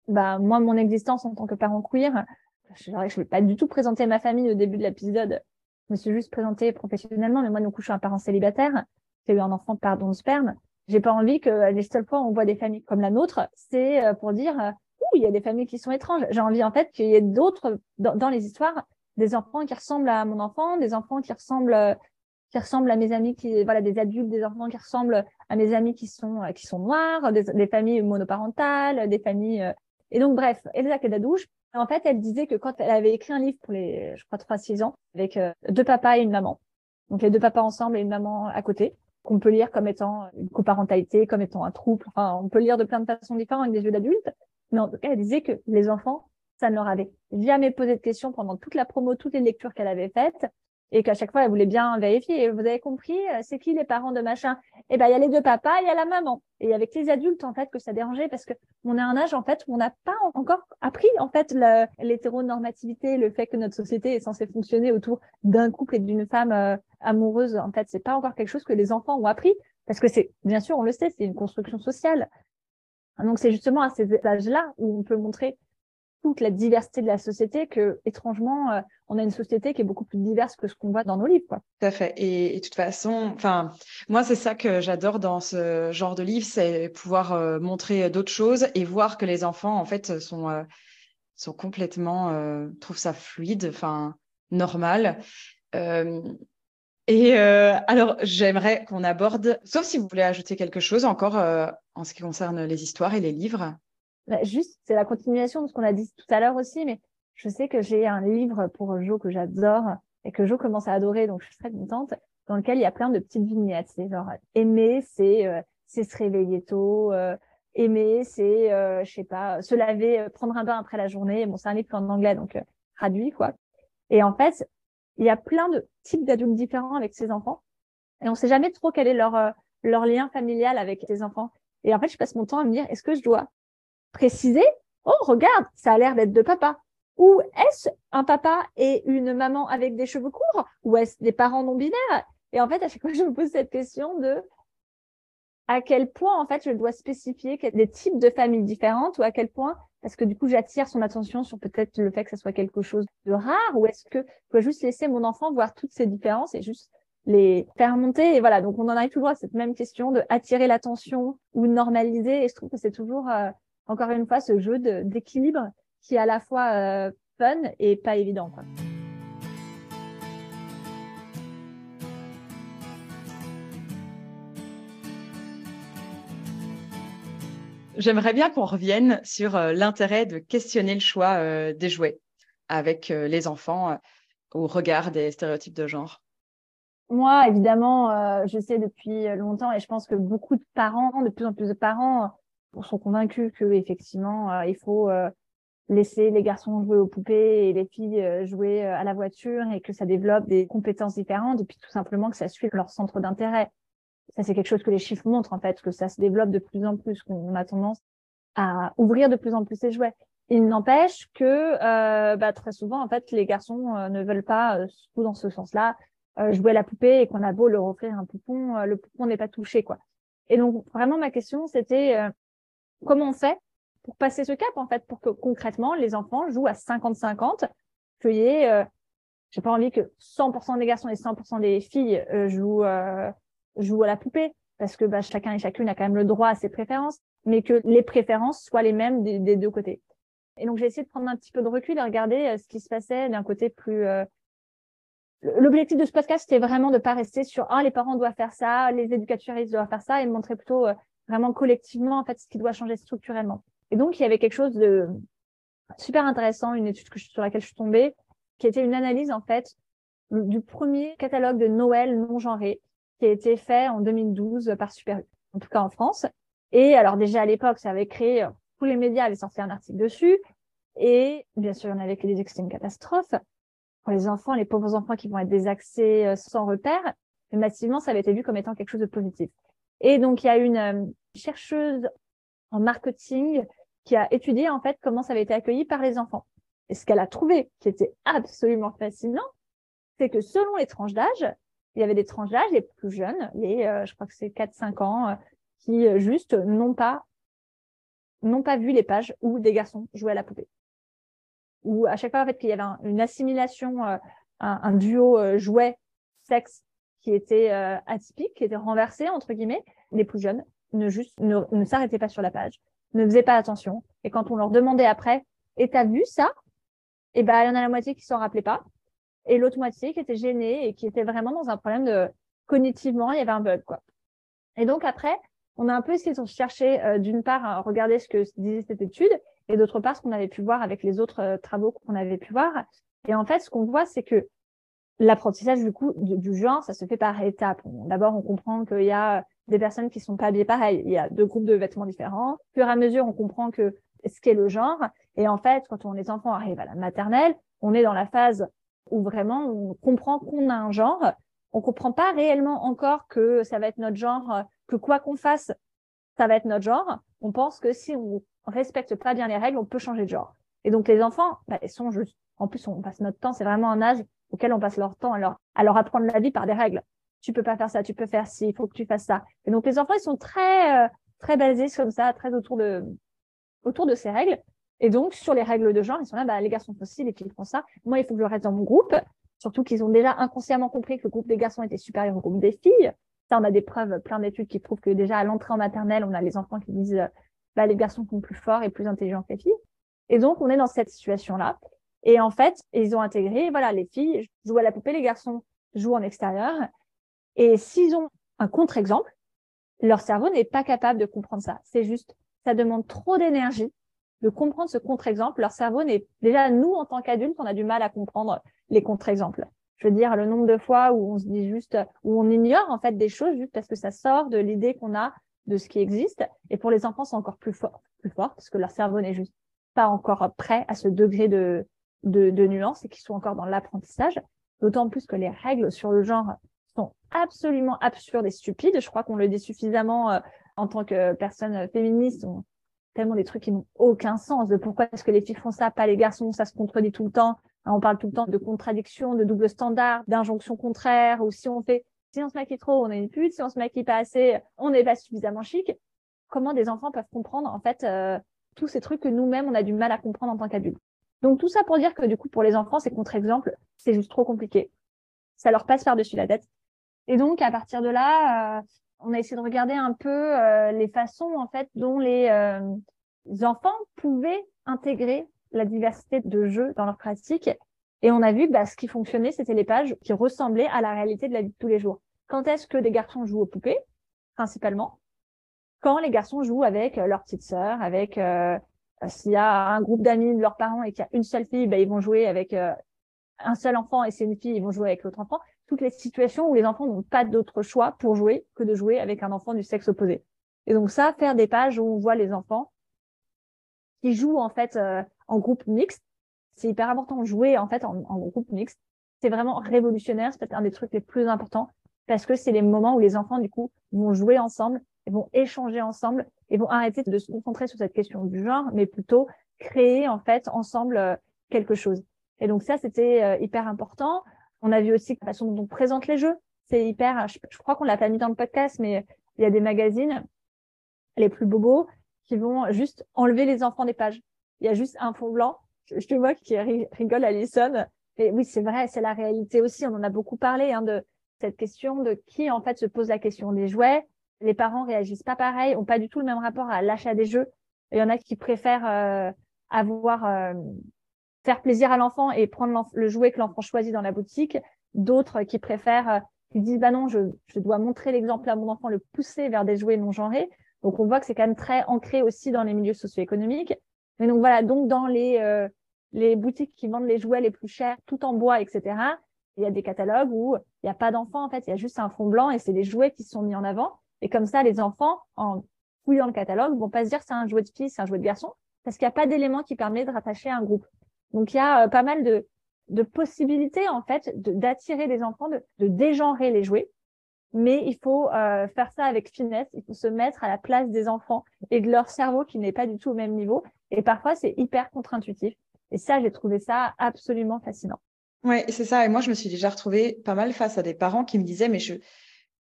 bah, moi, mon existence en tant que parent queer, je ne vais pas du tout présenter ma famille au début de l'épisode. Je me suis juste présentée professionnellement, mais moi, du coup, je suis un parent célibataire. J'ai eu un enfant par don de sperme. J'ai pas envie que les seules fois où on voit des familles comme la nôtre, c'est euh, pour dire, il y a des familles qui sont étranges. J'ai envie en fait qu'il y ait d'autres dans, les histoires des enfants qui ressemblent à mon enfant, des enfants qui ressemblent qui ressemblent à mes amis qui voilà des adultes, des enfants qui ressemblent à mes amis qui sont qui sont noirs, des, familles monoparentales, des familles euh. et donc bref, Elsa Kadadouche En fait, elle disait que quand elle avait écrit un livre pour les, je crois, 3-6 ans, avec euh, deux papas et une maman, donc les deux papas ensemble et une maman à côté, qu'on peut lire comme étant une coparentalité, comme étant un trouble. Enfin, on peut lire de plein de façons différentes avec des yeux d'adulte. Mais en tout cas, elle disait que les enfants, ça ne leur avait jamais posé de questions pendant toute la promo, toutes les lectures qu'elle avait faites et qu'à chaque fois, elle voulait bien vérifier. Et vous avez compris, euh, c'est qui les parents de machin? Eh ben, il y a les deux papas, il y a la maman. Et avec les adultes, en fait, que ça dérangeait parce que on a un âge, en fait, où on n'a pas encore appris, en fait, l'hétéronormativité, le fait que notre société est censée fonctionner autour d'un couple et d'une femme euh, amoureuse. En fait, c'est pas encore quelque chose que les enfants ont appris parce que c'est, bien sûr, on le sait, c'est une construction sociale. Donc, c'est justement à ces âges-là où on peut montrer toute la diversité de la société que, étrangement, euh, on a une société qui est beaucoup plus diverse que ce qu'on voit dans nos livres. Tout à fait. Et, de toute façon, moi, c'est ça que j'adore dans ce genre de livre, c'est pouvoir euh, montrer d'autres choses et voir que les enfants, en fait, sont, euh, sont complètement, trouvent ça fluide, enfin, normal. Et alors, j'aimerais qu'on aborde, sauf si vous voulez ajouter quelque chose encore en ce qui concerne les histoires et les livres. Bah, juste, c'est la continuation de ce qu'on a dit tout à l'heure aussi, mais je sais que j'ai un livre pour Jo que j'adore et que Jo commence à adorer, donc je suis très contente, dans lequel il y a plein de petites vignettes. C'est genre aimer, c'est euh, se réveiller tôt, euh, aimer, c'est euh, je sais pas, se laver, euh, prendre un bain après la journée. Bon, c'est un livre en anglais, donc traduit quoi. Et en fait, il y a plein de types d'adultes différents avec ses enfants, et on sait jamais trop quel est leur leur lien familial avec ses enfants. Et en fait, je passe mon temps à me dire, est-ce que je dois préciser, oh, regarde, ça a l'air d'être de papa. Ou est-ce un papa et une maman avec des cheveux courts? Ou est-ce des parents non binaires? Et en fait, à chaque fois, je me pose cette question de à quel point, en fait, je dois spécifier des types de familles différentes ou à quel point, parce que du coup, j'attire son attention sur peut-être le fait que ça soit quelque chose de rare ou est-ce que je dois juste laisser mon enfant voir toutes ces différences et juste les faire monter et voilà donc on en arrive toujours à cette même question de attirer l'attention ou normaliser et je trouve que c'est toujours euh, encore une fois, ce jeu d'équilibre qui est à la fois euh, fun et pas évident. J'aimerais bien qu'on revienne sur euh, l'intérêt de questionner le choix euh, des jouets avec les enfants au regard des stéréotypes de genre. Moi, évidemment, je sais depuis longtemps et je pense que beaucoup de parents, de plus en plus de parents, sont convaincus que effectivement euh, il faut euh, laisser les garçons jouer aux poupées et les filles euh, jouer à la voiture et que ça développe des compétences différentes et puis tout simplement que ça suit leur centre d'intérêt. Ça c'est quelque chose que les chiffres montrent en fait que ça se développe de plus en plus qu'on a tendance à ouvrir de plus en plus ces jouets. Il n'empêche que euh, bah, très souvent en fait les garçons ne veulent pas surtout dans ce sens-là jouer à la poupée et qu'on a beau leur offrir un poupon, le poupon n'est pas touché quoi. Et donc vraiment ma question c'était comment on fait pour passer ce cap en fait pour que concrètement les enfants jouent à 50-50 qu'il y ait euh, j'ai pas envie que 100% des garçons et 100% des filles euh, jouent euh, jouent à la poupée parce que bah, chacun et chacune a quand même le droit à ses préférences mais que les préférences soient les mêmes des, deux côtés et donc j'ai essayé de prendre un petit peu de recul et regarder euh, ce qui se passait d'un côté plus L'objectif de ce podcast, c'était vraiment de pas rester sur ah les parents doivent faire ça, les éducateurs doivent faire ça, et de montrer plutôt vraiment collectivement en fait ce qui doit changer structurellement. Et donc il y avait quelque chose de super intéressant, une étude sur laquelle je suis tombée, qui était une analyse en fait du premier catalogue de Noël non genré qui a été fait en 2012 par Super U, en tout cas en France. Et alors déjà à l'époque, ça avait créé tous les médias avaient sorti un article dessus. Et bien sûr, on avait que des extrêmes catastrophes pour les enfants, les pauvres enfants qui vont être désaxés euh, sans repère. Mais massivement, ça avait été vu comme étant quelque chose de positif. Et donc, il y a une euh, chercheuse en marketing qui a étudié en fait comment ça avait été accueilli par les enfants. Et ce qu'elle a trouvé qui était absolument fascinant, c'est que selon les tranches d'âge, il y avait des tranches d'âge les plus jeunes, les euh, je crois que c'est 4-5 ans, euh, qui juste n'ont pas pas vu les pages où des garçons jouaient à la poupée. Ou à chaque fois en fait qu'il y avait une assimilation, un, duo jouet sexe qui était euh, atypique, qui était renversé entre guillemets, les plus jeunes ne juste ne, ne s'arrêtaient pas sur la page, ne faisaient pas attention. Et quand on leur demandait après, et t'as vu ça? Eh ben il y en a la moitié qui s'en rappelait pas, et l'autre moitié qui était gênée et qui était vraiment dans un problème de cognitivement, il y avait un bug quoi. Et donc après, on a un peu essayé de chercher euh, d'une part à regarder ce que disait cette étude et d'autre part, ce qu'on avait pu voir avec les autres euh, travaux qu'on avait pu voir. Et en fait, ce qu'on voit, c'est que l'apprentissage du coup du, genre, ça se fait par étapes. D'abord, on comprend qu'il y a des personnes qui sont pas habillées pareil. Il y a deux groupes de vêtements différents. Au à mesure, on comprend que ce qu'est le genre. Et en fait, quand on, les enfants arrivent à la maternelle, on est dans la phase où vraiment on comprend qu'on a un genre. On comprend pas réellement encore que ça va être notre genre, que quoi qu'on fasse, ça va être notre genre. On pense que si on respecte pas bien les règles, on peut changer de genre. Et donc les enfants, bah, ils sont juste. En plus, on passe notre temps. C'est vraiment un âge auquel on passe leur temps à leur, apprendre la vie par des règles. Tu peux pas faire ça, tu peux faire ci, il faut que tu fasses ça. Et donc les enfants, ils sont très, euh, très basés comme ça, très autour de, autour de ces règles. Et donc, sur les règles de genre, ils sont là, bah, les garçons font ci, les filles font ça. Moi, il faut que je reste dans mon groupe. Surtout qu'ils ont déjà inconsciemment compris que le groupe des garçons était supérieur au groupe des filles. Ça, on a des preuves, plein d'études qui prouvent que déjà à l'entrée en maternelle, on a les enfants qui disent, bah, les garçons sont plus forts et plus intelligents que les filles. Et donc, on est dans cette situation-là. Et en fait, ils ont intégré, voilà, les filles jouent à la poupée, les garçons jouent en extérieur. Et s'ils ont un contre-exemple, leur cerveau n'est pas capable de comprendre ça. C'est juste, ça demande trop d'énergie de comprendre ce contre-exemple. Leur cerveau n'est, déjà, nous, en tant qu'adultes, on a du mal à comprendre les contre-exemples. Je veux dire, le nombre de fois où on se dit juste, où on ignore, en fait, des choses juste parce que ça sort de l'idée qu'on a de ce qui existe. Et pour les enfants, c'est encore plus fort, plus fort, parce que leur cerveau n'est juste pas encore prêt à ce degré de, de, de nuance et qu'ils sont encore dans l'apprentissage. D'autant plus que les règles sur le genre sont absolument absurdes et stupides. Je crois qu'on le dit suffisamment euh, en tant que personne féministe. Tellement des trucs qui n'ont aucun sens de pourquoi est-ce que les filles font ça, pas les garçons, ça se contredit tout le temps. On parle tout le temps de contradiction, de double standard, d'injonction contraire, ou si on fait, si on se maquille trop, on est une pute, si on se maquille pas assez, on n'est pas suffisamment chic. Comment des enfants peuvent comprendre, en fait, euh, tous ces trucs que nous-mêmes, on a du mal à comprendre en tant qu'adultes. Donc tout ça pour dire que du coup pour les enfants ces contre-exemples c'est juste trop compliqué. Ça leur passe par-dessus la tête. Et donc à partir de là, euh, on a essayé de regarder un peu euh, les façons en fait dont les, euh, enfants pouvaient intégrer la diversité de jeux dans leur pratique. Et on a vu bah, ce qui fonctionnait, c'était les pages qui ressemblaient à la réalité de la vie de tous les jours. Quand est-ce que des garçons jouent aux poupées, principalement? Quand les garçons jouent avec leur petite sœur, avec s'il y a un groupe d'amis de leurs parents et qu'il y a une seule fille, ben, ils vont jouer avec euh, un seul enfant et c'est une fille, ils vont jouer avec l'autre enfant. Toutes les situations où les enfants n'ont pas d'autre choix pour jouer que de jouer avec un enfant du sexe opposé. Et donc ça, faire des pages où on voit les enfants qui jouent en fait euh, en groupe mixte, c'est hyper important. Jouer en fait en, en groupe mixte, c'est vraiment révolutionnaire. C'est peut-être un des trucs les plus importants parce que c'est les moments où les enfants du coup vont jouer ensemble et vont échanger ensemble et vont arrêter de se concentrer sur cette question du genre, mais plutôt créer en fait ensemble euh, quelque chose. Et donc ça, c'était euh, hyper important. On a vu aussi la façon dont on présente les jeux. C'est hyper, je, crois qu'on l'a pas mis dans le podcast, mais il y a des magazines, les plus bobos, qui vont juste enlever les enfants des pages. Il y a juste un fond blanc. Je, te vois qui rigole, Alison. Et oui, c'est vrai, c'est la réalité aussi. On en a beaucoup parlé hein, de cette question de qui en fait se pose la question des jouets, les parents réagissent pas pareil, ont pas du tout le même rapport à l'achat des jeux. Il y en a qui préfèrent euh, avoir euh, faire plaisir à l'enfant et prendre le jouet que l'enfant choisit dans la boutique. D'autres qui préfèrent, euh, qui disent bah non, je, je dois montrer l'exemple à mon enfant, le pousser vers des jouets non genrés. Donc on voit que c'est quand même très ancré aussi dans les milieux socio-économiques. Mais donc voilà, donc dans les les boutiques qui vendent les jouets les plus chers, tout en bois, etc. Il y a des catalogues où il n'y a pas d'enfant en fait, il y a juste un fond blanc et c'est les jouets qui sont mis en avant. Et comme ça, les enfants, en fouillant le catalogue, vont pas se dire c'est un jouet de fille, c'est un jouet de garçon, parce qu'il n'y a pas d'élément qui permet de rattacher un groupe. Donc il y a euh, pas mal de, possibilités en fait d'attirer les enfants, de, de les jouets. Mais il faut euh, faire ça avec finesse, il faut se mettre à la place des enfants et de leur cerveau qui n'est pas du tout au même niveau. Et parfois, c'est hyper contre-intuitif. Et ça, j'ai trouvé ça absolument fascinant. Ouais, c'est ça. Et moi, je me suis déjà retrouvée pas mal face à des parents qui me disaient, mais je,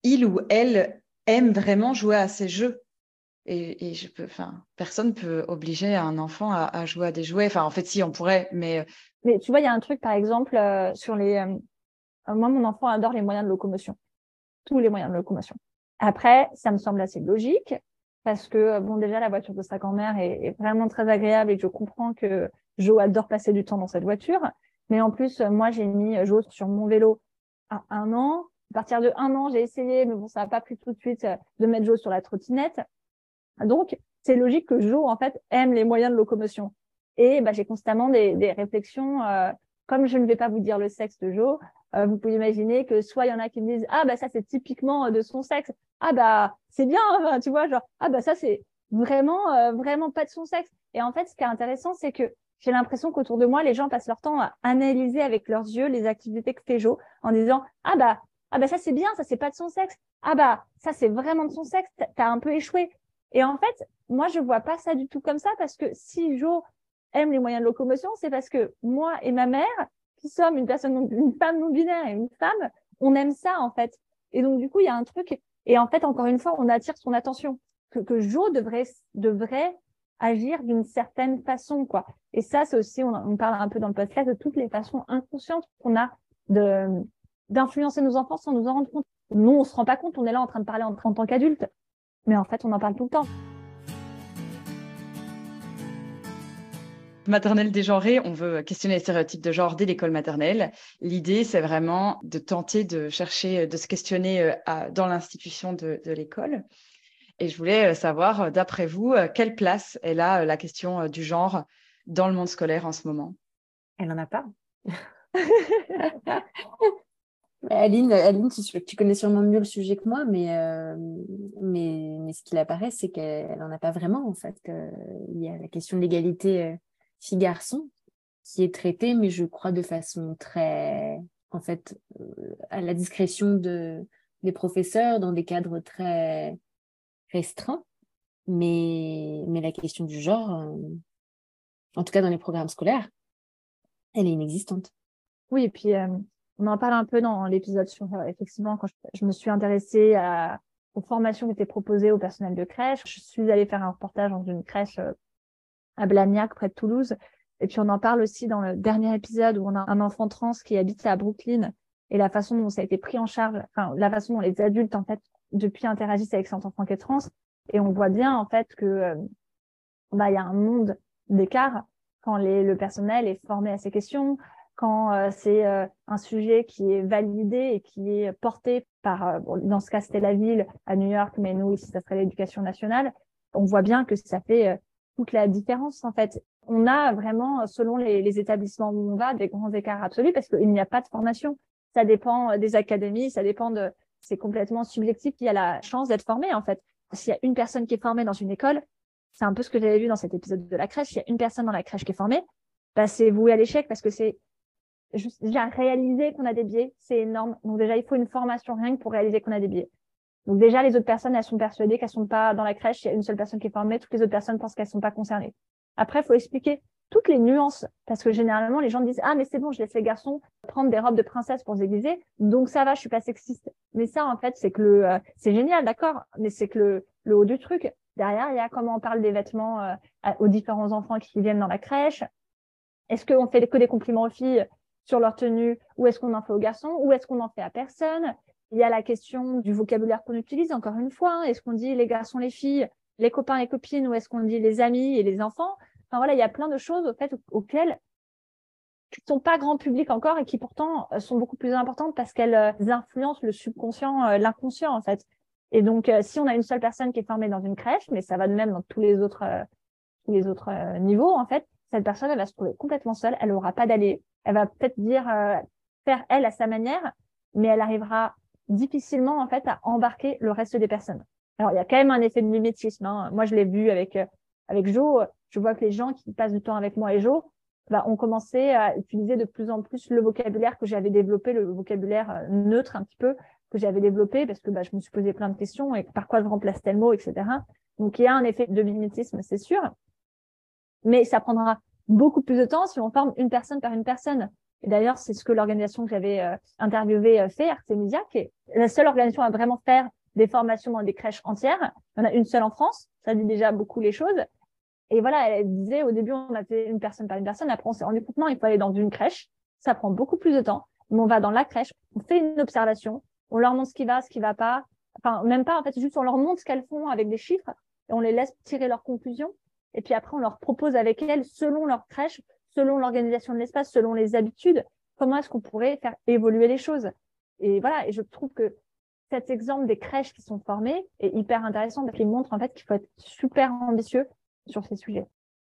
il ou elle aime vraiment jouer à ces jeux. Et, je peux, enfin, personne peut obliger un enfant à, jouer à des jouets. Enfin, en fait, si on pourrait, mais. Euh, mais tu vois, il y a un truc, par exemple, euh, sur les. Euh, moi, mon enfant adore les moyens de locomotion, tous les moyens de locomotion. Après, ça me semble assez logique parce que bon, déjà, la voiture de sa grand-mère est, est, vraiment très agréable et je comprends que Jo adore passer du temps dans cette voiture. Mais en plus, moi, j'ai mis Jo sur mon vélo à un an. À partir de un an, j'ai essayé, mais bon, ça n'a pas pris tout de suite de mettre Jo sur la trottinette. Donc, c'est logique que Jo, en fait, aime les moyens de locomotion. Et bah, j'ai constamment des, réflexions. Euh, comme je ne vais pas vous dire le sexe de Jo, euh, vous pouvez imaginer que soit il y en a qui me disent ah bah ça c'est typiquement de son sexe, ah bah c'est bien, tu vois genre ah bah ça c'est vraiment euh, vraiment pas de son sexe. Et en fait, ce qui est intéressant, c'est que j'ai l'impression qu'autour de moi, les gens passent leur temps à analyser avec leurs yeux les activités que fait Jo en disant ah bah ah bah ça c'est bien, ça c'est pas de son sexe. Ah bah ça c'est vraiment de son sexe, t'as un peu échoué. Et en fait, moi je vois pas ça du tout comme ça parce que si Jo aime les moyens de locomotion, c'est parce que moi et ma mère, qui sommes une personne, une femme non binaire et une femme, on aime ça en fait. Et donc du coup il y a un truc et en fait encore une fois on attire son attention que, que Jo devrait devrait agir d'une certaine façon quoi. Et ça c'est aussi on, on parle un peu dans le podcast de toutes les façons inconscientes qu'on a de d'influencer nos enfants sans nous en rendre compte. Nous, on se rend pas compte, on est là en train de parler en, tant qu'adulte, mais en fait, on en parle tout le temps. Maternelle dégenrée, on veut questionner les stéréotypes de genre dès l'école maternelle. L'idée, c'est vraiment de tenter de chercher, de se questionner euh, dans l'institution de, de l'école. Et je voulais euh, savoir, euh, d'après vous, quelle place elle a la question du genre dans le monde scolaire en ce moment? Elle n'en a pas. Aline, Aline tu connais sûrement mieux le sujet que moi, mais, euh, mais, mais, ce qu'il apparaît, c'est qu'elle n'en a pas vraiment, en fait. il y a la question de l'égalité euh, filles-garçons qui est traitée, mais je crois de façon très, en fait, euh, à la discrétion de, des professeurs dans des cadres très restreints. Mais, mais la question du genre, en tout cas dans les programmes scolaires, elle est inexistante. Oui, et puis on en parle un peu dans l'épisode sur, euh, effectivement, quand je, me suis intéressée à, aux formations qui étaient proposées au personnel de crèche. Je suis allée faire un reportage dans une crèche euh, à Blagnac, près de Toulouse. Et puis on en parle aussi dans le dernier épisode où on a un enfant trans qui habite à Brooklyn et la façon dont ça a été pris en charge, enfin la façon dont les adultes en fait depuis interagissent avec cet enfant qui est trans. Et on voit bien en fait que euh, bah il y a un monde d'écart quand le personnel est formé à ces questions, quand euh, c'est euh, un sujet qui est validé et qui est porté par, euh, dans ce cas, c'était la ville à New York, mais nous, ici, ça serait l'éducation nationale, on voit bien que ça fait toute la différence, en fait. On a vraiment, selon les, les établissements où on va, des grands écarts absolus parce qu'il n'y a pas de formation. Ça dépend des académies, ça dépend de... C'est complètement subjectif qui a la chance d'être formé, en fait. S'il y a une personne qui est formée dans une école, c'est un peu ce que j'avais vu dans cet épisode de la crèche, s'il y a une personne dans la crèche qui est formée, bah, c'est voué à l'échec parce que c'est juste déjà réaliser qu'on a des biais, c'est énorme. Donc déjà, il faut une formation rien que pour réaliser qu'on a des biais. Donc déjà, les autres personnes, elles sont persuadées qu'elles sont pas dans la crèche. Il y a une seule personne qui est formée. Toutes les autres personnes pensent qu'elles sont pas concernées. Après, il faut expliquer toutes les nuances parce que généralement, les gens disent ah mais c'est bon, je laisse les garçons prendre des robes de princesse pour se déguiser, donc ça va, je suis pas sexiste. Mais ça, en fait, c'est que le euh, c'est génial, d'accord, mais c'est que le, le haut du truc. Derrière, il y a comment on parle des vêtements euh, aux différents enfants qui viennent dans la crèche. Est-ce qu'on fait que des compliments aux filles sur leur tenue, ou est-ce qu'on en fait aux garçons, ou est-ce qu'on en fait à personne. Il y a la question du vocabulaire qu'on utilise, encore une fois. Hein. Est-ce qu'on dit les garçons, les filles, les copains et copines, ou est-ce qu'on dit les amis et les enfants? Enfin voilà, il y a plein de choses au fait auxquelles qui ne sont pas grand public encore et qui pourtant euh, sont beaucoup plus importantes parce qu'elles euh, influencent le subconscient, euh, l'inconscient en fait. Et donc, si on a une seule personne qui est formée dans une crèche, mais ça va de même dans tous les autres, tous les autres niveaux en fait, cette personne elle va se trouver complètement seule, elle n'aura pas d'allié, elle va peut-être dire euh, faire elle à sa manière, mais elle arrivera difficilement en fait à embarquer le reste des personnes. Alors il y a quand même un effet de mimétisme. Hein. Moi je l'ai vu avec euh, avec Jo. Je vois que les gens qui passent du temps avec moi et Jo bah, ont commencé à utiliser de plus en plus le vocabulaire que j'avais développé, le vocabulaire euh, neutre un petit peu que j'avais développé parce que bah, je me suis posé plein de questions et par quoi je remplace tel mot, etc. Donc il y a un effet de mimétisme, c'est sûr, mais ça prendra beaucoup plus de temps si on forme une personne par une personne. Et d'ailleurs, c'est ce que l'organisation que j'avais euh, interviewée euh, fait, Artemisia, qui est la seule organisation à vraiment faire des formations dans des crèches entières. Il y en a une seule en France, ça dit déjà beaucoup les choses. Et voilà, elle disait au début, on a fait une personne par une personne, après on s'est rendu compte, non, il faut aller dans une crèche, ça prend beaucoup plus de temps, mais on va dans la crèche, on fait une observation, on leur montre ce qui va, ce qui va pas, enfin, même pas, en fait, juste on leur montre ce qu'elles font avec des chiffres, et on les laisse tirer leurs conclusions. Et puis après, on leur propose avec elles, selon leur crèche, selon l'organisation de l'espace, selon les habitudes, comment est-ce qu'on pourrait faire évoluer les choses. Et voilà, et je trouve que cet exemple des crèches qui sont formées est hyper intéressant parce qu'il montre en fait qu'il faut être super ambitieux sur ces sujets.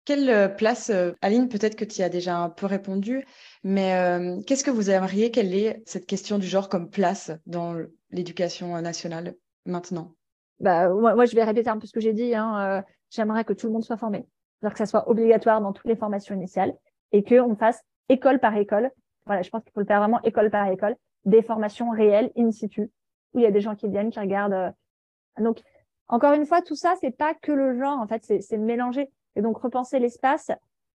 Quelle euh, place, euh, Aline, peut-être que tu y as déjà un peu répondu, mais euh, qu'est-ce que vous aimeriez? Qu'elle ait cette question du genre comme place dans l'éducation nationale maintenant? Bah, moi, je vais répéter un peu ce que j'ai dit. Hein, J'aimerais que tout le monde soit formé, c'est-à-dire que ça soit obligatoire dans toutes les formations initiales et qu'on fasse école par école. Voilà, je pense qu'il faut le faire vraiment école par école, des formations réelles in situ où il y a des gens qui viennent, qui regardent. Donc, encore une fois, tout ça, c'est pas que le genre. En fait, c'est mélangé. Et donc, repenser l'espace,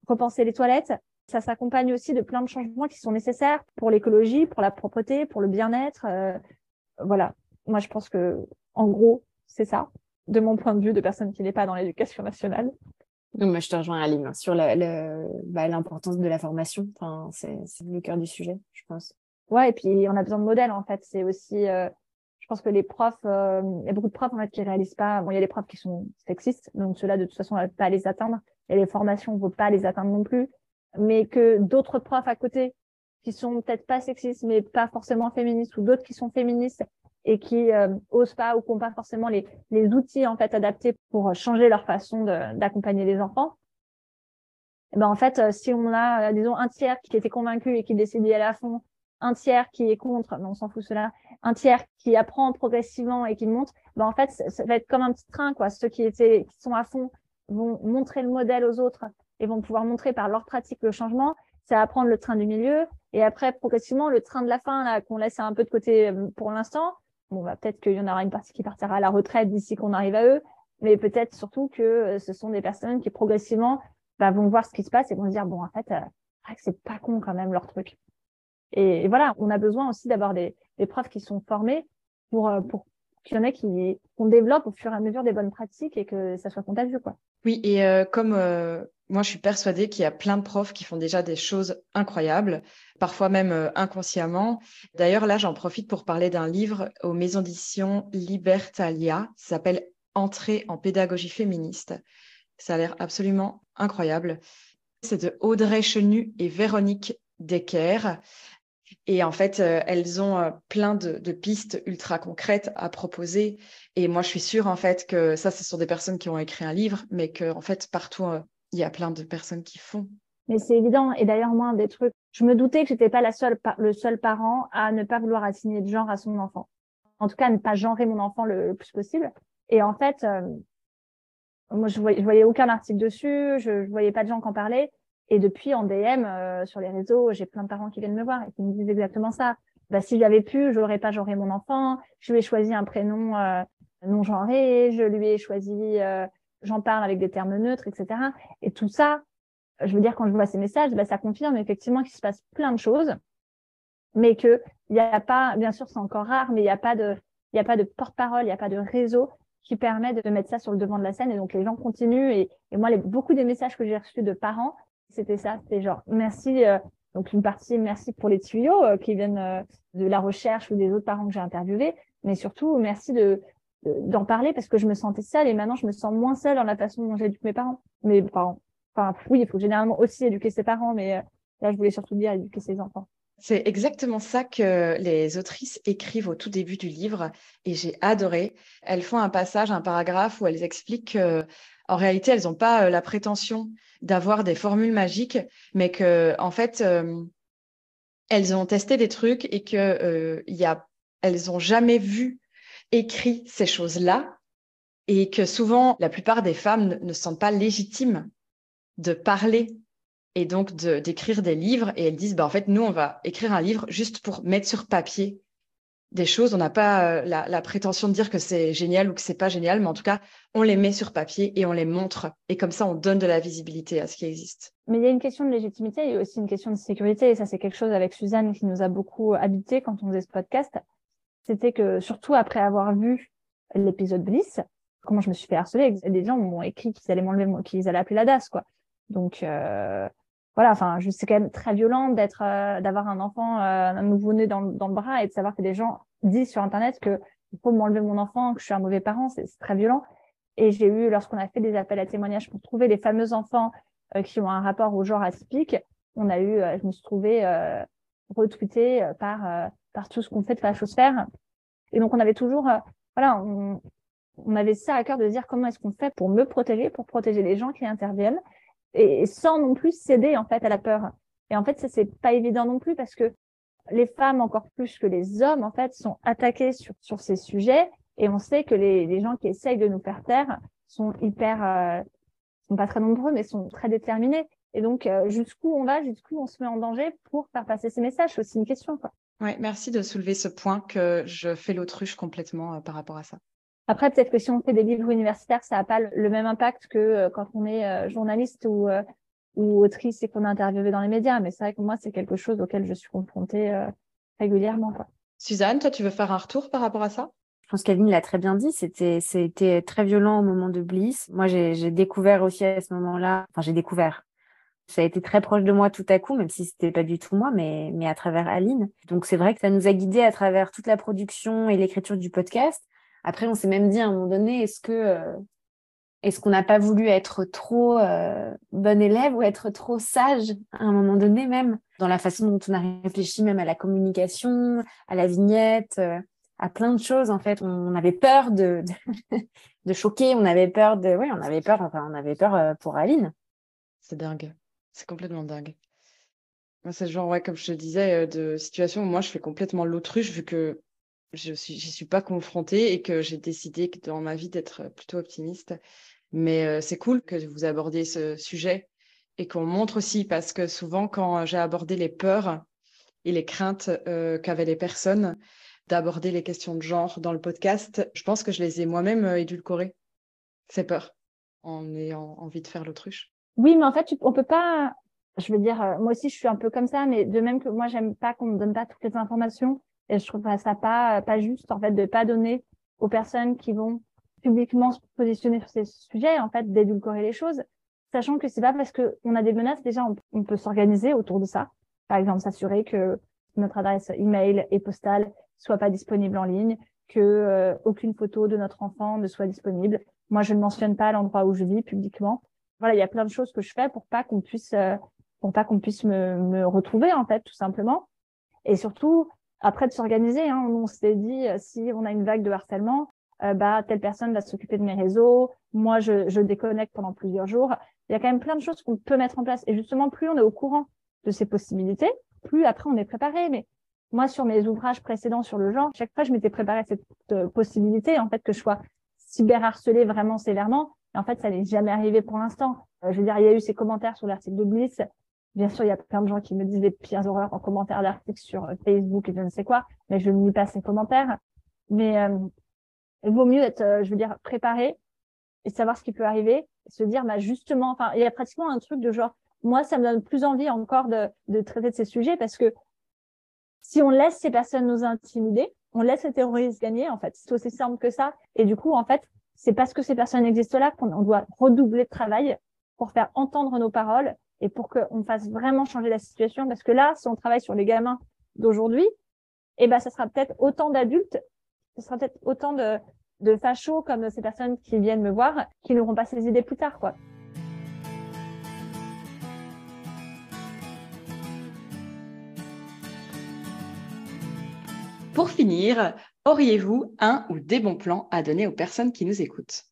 repenser les toilettes, ça s'accompagne aussi de plein de changements qui sont nécessaires pour l'écologie, pour la propreté, pour le bien-être. Euh, voilà. Moi, je pense que, en gros, c'est ça, de mon point de vue de personne qui n'est pas dans l'éducation nationale. Donc, moi, je te rejoins, Aline, hein, sur bah, l'importance de la formation. Enfin, c'est le cœur du sujet, je pense. Ouais, et puis on a besoin de modèles, en fait. C'est aussi, euh, je pense que les profs, euh, il y a beaucoup de profs en fait qui réalisent pas. Bon, il y a des profs qui sont sexistes, donc ceux-là de toute façon on va pas les atteindre. Et les formations, on ne peut pas les atteindre non plus. Mais que d'autres profs à côté qui sont peut-être pas sexistes, mais pas forcément féministes, ou d'autres qui sont féministes et qui euh, osent pas ou qui n'ont pas forcément les, les outils en fait adaptés pour changer leur façon d'accompagner les enfants. Et ben en fait, euh, si on a disons un tiers qui était convaincu et qui aller à fond, un tiers qui est contre, mais on s'en fout cela, un tiers qui apprend progressivement et qui monte, ben en fait, ça, va être comme un petit train, quoi. Ceux qui étaient, qui sont à fond vont montrer le modèle aux autres et vont pouvoir montrer par leur pratique le changement. Ça va prendre le train du milieu et après, progressivement, le train de la fin, là, qu'on laisse un peu de côté euh, pour l'instant. Bon, bah, peut-être qu'il y en aura une partie qui partira à la retraite d'ici qu'on arrive à eux, mais peut-être surtout que euh, ce sont des personnes qui progressivement bah, vont voir ce qui se passe et vont se dire, bon, en fait, euh, c'est pas con quand même leur truc. Et, voilà, on a besoin aussi d'avoir des, des, profs qui sont formés pour, euh, pour qu'il y en ait qui qu'on développe au fur et à mesure des bonnes pratiques et que ça soit contagieux, quoi. Oui, et euh, comme euh, moi, je suis persuadée qu'il y a plein de profs qui font déjà des choses incroyables, parfois même inconsciemment. D'ailleurs, là, j'en profite pour parler d'un livre aux maisons d'édition Libertalia, qui s'appelle Entrée en pédagogie féministe. Ça a l'air absolument incroyable. C'est de Audrey Chenu et Véronique Decker. Et en fait, euh, elles ont euh, plein de, pistes ultra concrètes à proposer. Et moi, je suis sûre, en fait, que ça, ce sont des personnes qui ont écrit un livre, mais qu'en en fait, partout, euh, il y a plein de personnes qui font. Mais c'est évident. Et d'ailleurs, moi, des trucs, je me doutais que j'étais pas la seule, le seul parent à ne pas vouloir assigner de genre à son enfant. En tout cas, ne pas genrer mon enfant le, plus possible. Et en fait, moi, je voyais, voyais aucun article dessus, je, je voyais pas de gens qui en parlaient. Et depuis, en DM, euh, sur les réseaux, j'ai plein de parents qui viennent me voir et qui me disent exactement ça. Bah, si j'avais pu, j'aurais pas genré mon enfant. Je lui ai choisi un prénom euh, non genré. Je lui ai choisi, euh, j'en parle avec des termes neutres, etc. Et tout ça, je veux dire, quand je vois ces messages, bah, ça confirme effectivement qu'il se passe plein de choses, mais que il n'y a pas, bien sûr, c'est encore rare, mais il n'y a pas de, a pas de porte-parole, il n'y a pas de réseau qui permet de mettre ça sur le devant de la scène. Et donc, les gens continuent. Et, moi, beaucoup des messages que j'ai reçus de parents, c'était ça, c'était genre merci. Euh, donc une partie merci pour les tuyaux euh, qui viennent euh, de la recherche ou des autres parents que j'ai interviewés, mais surtout merci de d'en parler parce que je me sentais seule et maintenant je me sens moins seule dans la façon dont j'éduque mes parents. Mes parents. Enfin oui, il faut généralement aussi éduquer ses parents, mais là je voulais surtout dire éduquer ses enfants. C'est exactement ça que les autrices écrivent au tout début du livre et j'ai adoré. Elles font un passage, un paragraphe où elles expliquent que en réalité, elles n'ont pas la prétention d'avoir des formules magiques, mais que en fait, euh, elles ont testé des trucs et que euh, elles ont jamais vu écrit ces choses-là, et que souvent, la plupart des femmes ne, sentent pas légitimes de parler et donc d'écrire des livres. Et elles disent, bah, en fait, nous, on va écrire un livre juste pour mettre sur papier des choses. On n'a pas euh, la, prétention de dire que c'est génial ou que c'est pas génial, mais en tout cas, on les met sur papier et on les montre. Et comme ça, on donne de la visibilité à ce qui existe. Mais il y a une question de légitimité et aussi une question de sécurité. Et ça, c'est quelque chose avec Suzanne qui nous a beaucoup habité quand on faisait ce podcast. C'était que, surtout après avoir vu l'épisode Bliss, comment je me suis fait harceler, des gens m'ont écrit qu'ils allaient m'enlever, qu'ils allaient appeler la DAS, quoi. Donc, euh, voilà, enfin, c'est quand même très violent d'être, euh, d'avoir un enfant, euh, un nouveau-né dans, dans, le bras et de savoir que des gens disent sur Internet que il faut m'enlever mon enfant, que je suis un mauvais parent, c'est très violent. Et j'ai eu, lorsqu'on a fait des appels à témoignages pour trouver les fameux enfants euh, qui ont un rapport au genre atypique, on a eu, je me suis trouvée retweetée par par tout ce qu'on fait de la chose faire. Et donc, on avait toujours, euh, voilà, on, on, avait ça à cœur de dire comment est-ce qu'on fait pour me protéger, pour protéger les gens qui interviennent, et, sans non plus céder en fait à la peur. Et en fait, ça c'est pas évident non plus parce que les femmes encore plus que les hommes en fait sont attaquées sur sur ces sujets, et on sait que les, les gens qui essayent de nous faire taire sont hyper, euh, sont pas très nombreux, mais sont très déterminés. Et donc, euh, jusqu'où on va, jusqu'où on se met en danger pour faire passer ces messages, c'est aussi une question. Quoi. Ouais, merci de soulever ce point que je fais l'autruche complètement euh, par rapport à ça. Après, peut-être que si on fait des livres universitaires, ça n'a pas le même impact que euh, quand on est euh, journaliste ou, ou autrice et qu'on a interviewé dans les médias. Mais c'est vrai que moi, c'est quelque chose auquel je suis confrontée régulièrement. Quoi. Suzanne, toi, tu veux faire un retour par rapport à ça? Je pense qu'Aline l'a très bien dit, c'était c'était très violent au moment de Bliss. Moi, j'ai découvert aussi à ce moment-là, enfin j'ai découvert, ça a été très proche de moi tout à coup, même si c'était pas du tout moi, mais, mais à travers Aline. Donc c'est vrai que ça nous a guidés à travers toute la production et l'écriture du podcast. Après, on s'est même dit à un moment donné, est-ce que euh, est-ce qu'on n'a pas voulu être trop euh, bon élève ou être trop sage à un moment donné même dans la façon dont on a réfléchi même à la communication, à la vignette, euh, à plein de choses en fait. On avait peur de, de, de choquer, on avait peur de, oui, on avait peur, enfin on avait peur pour Aline. C'est dingue. C'est complètement dingue. C'est genre, ouais, comme je te disais, de situation où moi, je fais complètement l'autruche vu que je suis, suis pas confrontée et que j'ai décidé dans ma vie d'être plutôt optimiste. Mais c'est cool que vous abordiez ce sujet et qu'on montre aussi parce que souvent, quand j'ai abordé les peurs et les craintes qu'avaient les personnes d'aborder les questions de genre dans le podcast, je pense que je les ai moi-même édulcorées, ces peurs, en ayant envie de faire l'autruche. Oui, mais en fait, on peut pas. Je veux dire, euh, moi aussi, je suis un peu comme ça, mais de même que moi, j'aime pas qu'on me donne pas toutes les informations, et je trouve ça pas pas juste en fait de pas donner aux personnes qui vont publiquement se positionner sur ces sujets, en fait, d'édulcorer les choses, sachant que c'est pas parce que on a des menaces déjà, on, peut s'organiser autour de ça. Par exemple, s'assurer que notre adresse email et postale soit pas disponible en ligne, que euh, aucune photo de notre enfant ne soit disponible. Moi, je ne mentionne pas l'endroit où je vis publiquement voilà, il y a plein de choses que je fais pour pas qu'on puisse, euh, pour pas qu'on puisse me, me, retrouver en fait, tout simplement. Et surtout, après de s'organiser, hein, on s'est dit euh, si on a une vague de harcèlement, euh, bah telle personne va s'occuper de mes réseaux, moi je, je déconnecte pendant plusieurs jours. Il y a quand même plein de choses qu'on peut mettre en place. Et justement, plus on est au courant de ces possibilités, plus après on est préparé. Mais moi, sur mes ouvrages précédents sur le genre, chaque fois je m'étais préparé à cette possibilité en fait que je sois cyberharcelée vraiment sévèrement en fait, ça n'est jamais arrivé pour l'instant. Euh, je veux dire, il y a eu ces commentaires sur l'article de Bliss. Bien sûr, il y a plein de gens qui me disent des pires horreurs en commentaire d'articles sur euh, Facebook et je ne sais quoi, mais je ne lis pas ces commentaires. Mais euh, il vaut mieux être, je veux dire, préparé et savoir ce qui peut arriver, se dire, bah justement, enfin, il y a pratiquement un truc de genre, moi, ça me donne plus envie encore de, de traiter de ces sujets parce que si on laisse ces personnes nous intimider, on laisse les terroristes gagner, en fait. C'est aussi simple que ça. Et du coup, en fait, c'est parce que ces personnes existent là qu'on doit redoubler de travail pour faire entendre nos paroles et pour qu'on fasse vraiment changer la situation. Parce que là, si on travaille sur les gamins d'aujourd'hui, eh ben, ça sera peut-être autant d'adultes, ce sera peut-être autant de, fachos comme ces personnes qui viennent me voir, qui n'auront pas ces idées plus tard, quoi. Pour finir, auriez-vous un ou des bons plans à donner aux personnes qui nous écoutent?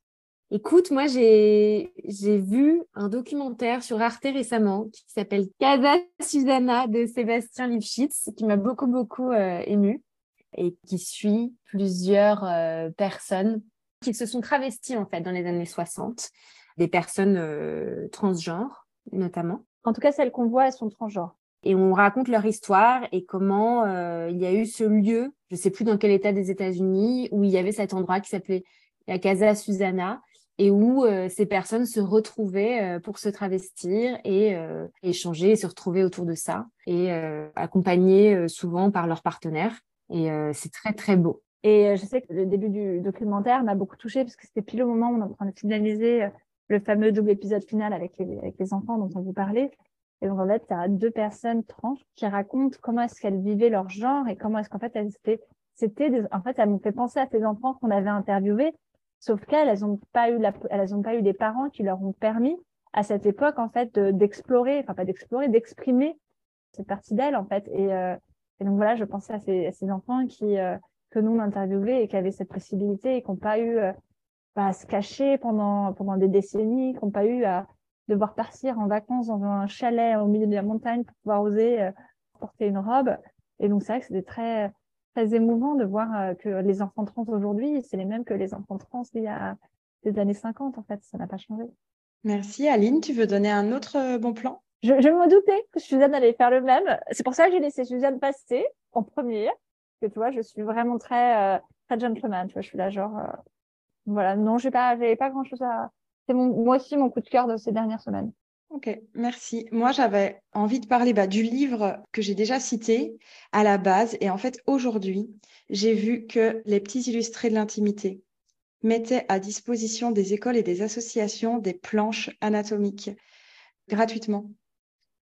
Écoute, moi j'ai vu un documentaire sur Arte récemment qui s'appelle Casa Susanna de Sébastien Lifshitz qui m'a beaucoup beaucoup euh, ému et qui suit plusieurs euh, personnes qui se sont travesties en fait dans les années 60, des personnes euh, transgenres notamment. En tout cas, celles qu'on voit, elles sont transgenres et on raconte leur histoire et comment euh, il y a eu ce lieu, je sais plus dans quel état des États-Unis, où il y avait cet endroit qui s'appelait la Casa Susana et où euh, ces personnes se retrouvaient euh, pour se travestir et échanger et se retrouver autour de ça et accompagnées souvent par leurs partenaires et c'est très très beau. Et je sais que le début du documentaire m'a beaucoup touchée parce que c'était pile au moment où on est en train de finaliser le fameux double épisode final avec les, avec les enfants dont on vous parlait. Et donc, en fait, tu as deux personnes trans qui racontent comment est-ce qu'elles vivaient leur genre et comment est-ce qu'en fait, elles étaient, c'était en fait, elles m'ont fait penser à ces enfants qu'on avait interviewés, sauf qu'elles, elles ont pas eu la, elles ont pas eu des parents qui leur ont permis à cette époque, en fait, d'explorer, enfin, pas d'explorer, d'exprimer cette partie d'elles, en fait. Et, euh, et, donc, voilà, je pensais à ces, à ces enfants qui, euh, que nous on interviewait et qui avaient cette possibilité et qui n'ont pas eu euh, bah, à se cacher pendant pendant des décennies, qui n'ont pas eu à devoir partir en vacances dans un chalet au milieu de la montagne pour pouvoir oser euh, porter une robe. Et donc c'est vrai que c'était très très émouvant de voir euh, que les enfants trans aujourd'hui, c'est les mêmes que les enfants trans il y a des années 50 en fait, ça n'a pas changé. Merci Aline, tu veux donner un autre bon plan? Je, je me doutais que Suzanne allait faire le même. C'est pour ça que j'ai laissé Suzanne passer en premier. Que tu vois, je suis vraiment très, euh, très gentleman. Tu vois, je suis là genre, euh, voilà. Non, j'ai pas, pas grand chose à. C'est moi aussi mon coup de cœur de ces dernières semaines. Ok, merci. Moi, j'avais envie de parler bah, du livre que j'ai déjà cité à la base. Et en fait, aujourd'hui, j'ai vu que les petits illustrés de l'intimité mettaient à disposition des écoles et des associations des planches anatomiques gratuitement.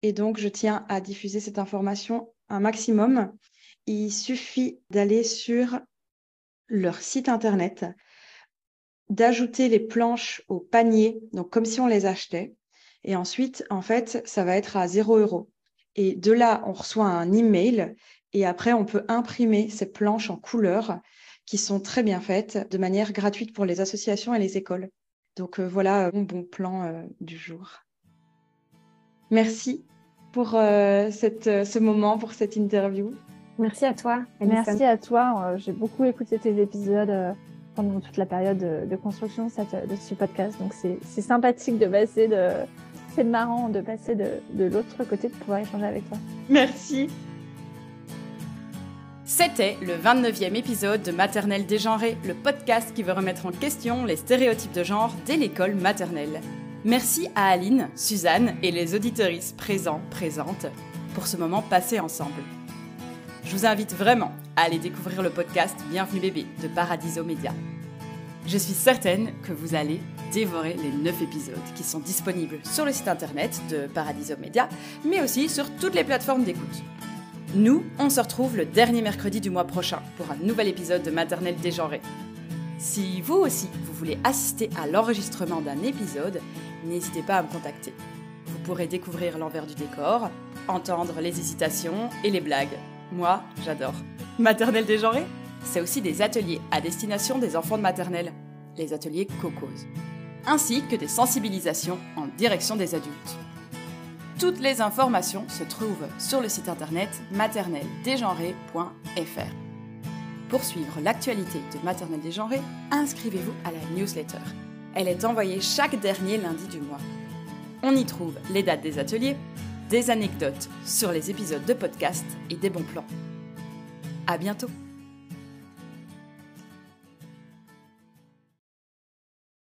Et donc, je tiens à diffuser cette information un maximum. Il suffit d'aller sur leur site internet, d'ajouter les planches au panier, donc comme si on les achetait. Et ensuite, en fait, ça va être à 0 euros. Et de là, on reçoit un email et après, on peut imprimer ces planches en couleur qui sont très bien faites de manière gratuite pour les associations et les écoles. Donc euh, voilà mon bon plan euh, du jour. Merci pour euh, cette, euh, ce moment, pour cette interview. Merci à toi. Merci à toi. Euh, j'ai beaucoup écouté tes épisodes pendant toute la période de, construction de ce podcast. Donc c'est sympathique de passer de... C'est marrant de passer de, de l'autre côté, de pouvoir échanger avec toi. Merci. C'était le 29e épisode de Maternelle dégenrée, le podcast qui veut remettre en question les stéréotypes de genre dès l'école maternelle. Merci à Aline, Suzanne et les auditeuristes présents, présentes pour ce moment passé ensemble. Je vous invite vraiment à aller découvrir le podcast Bienvenue bébé de Paradiso Media. Je suis certaine que vous allez dévorer les 9 épisodes qui sont disponibles sur le site internet de Paradiso Media, mais aussi sur toutes les plateformes d'écoute. Nous, on se retrouve le dernier mercredi du mois prochain pour un nouvel épisode de Maternelle dégenrée. Si vous aussi, vous voulez assister à l'enregistrement d'un épisode, n'hésitez pas à me contacter. Vous pourrez découvrir l'envers du décor, entendre les hésitations et les blagues. Moi, j'adore. Maternelle dégenrée C'est aussi des ateliers à destination des enfants de maternelle, les ateliers COCOS, ainsi que des sensibilisations en direction des adultes. Toutes les informations se trouvent sur le site internet maternelledégenrée.fr. Pour suivre l'actualité de Maternelle Dégenrée, inscrivez-vous à la newsletter. Elle est envoyée chaque dernier lundi du mois. On y trouve les dates des ateliers, des anecdotes sur les épisodes de podcast et des bons plans. À bientôt!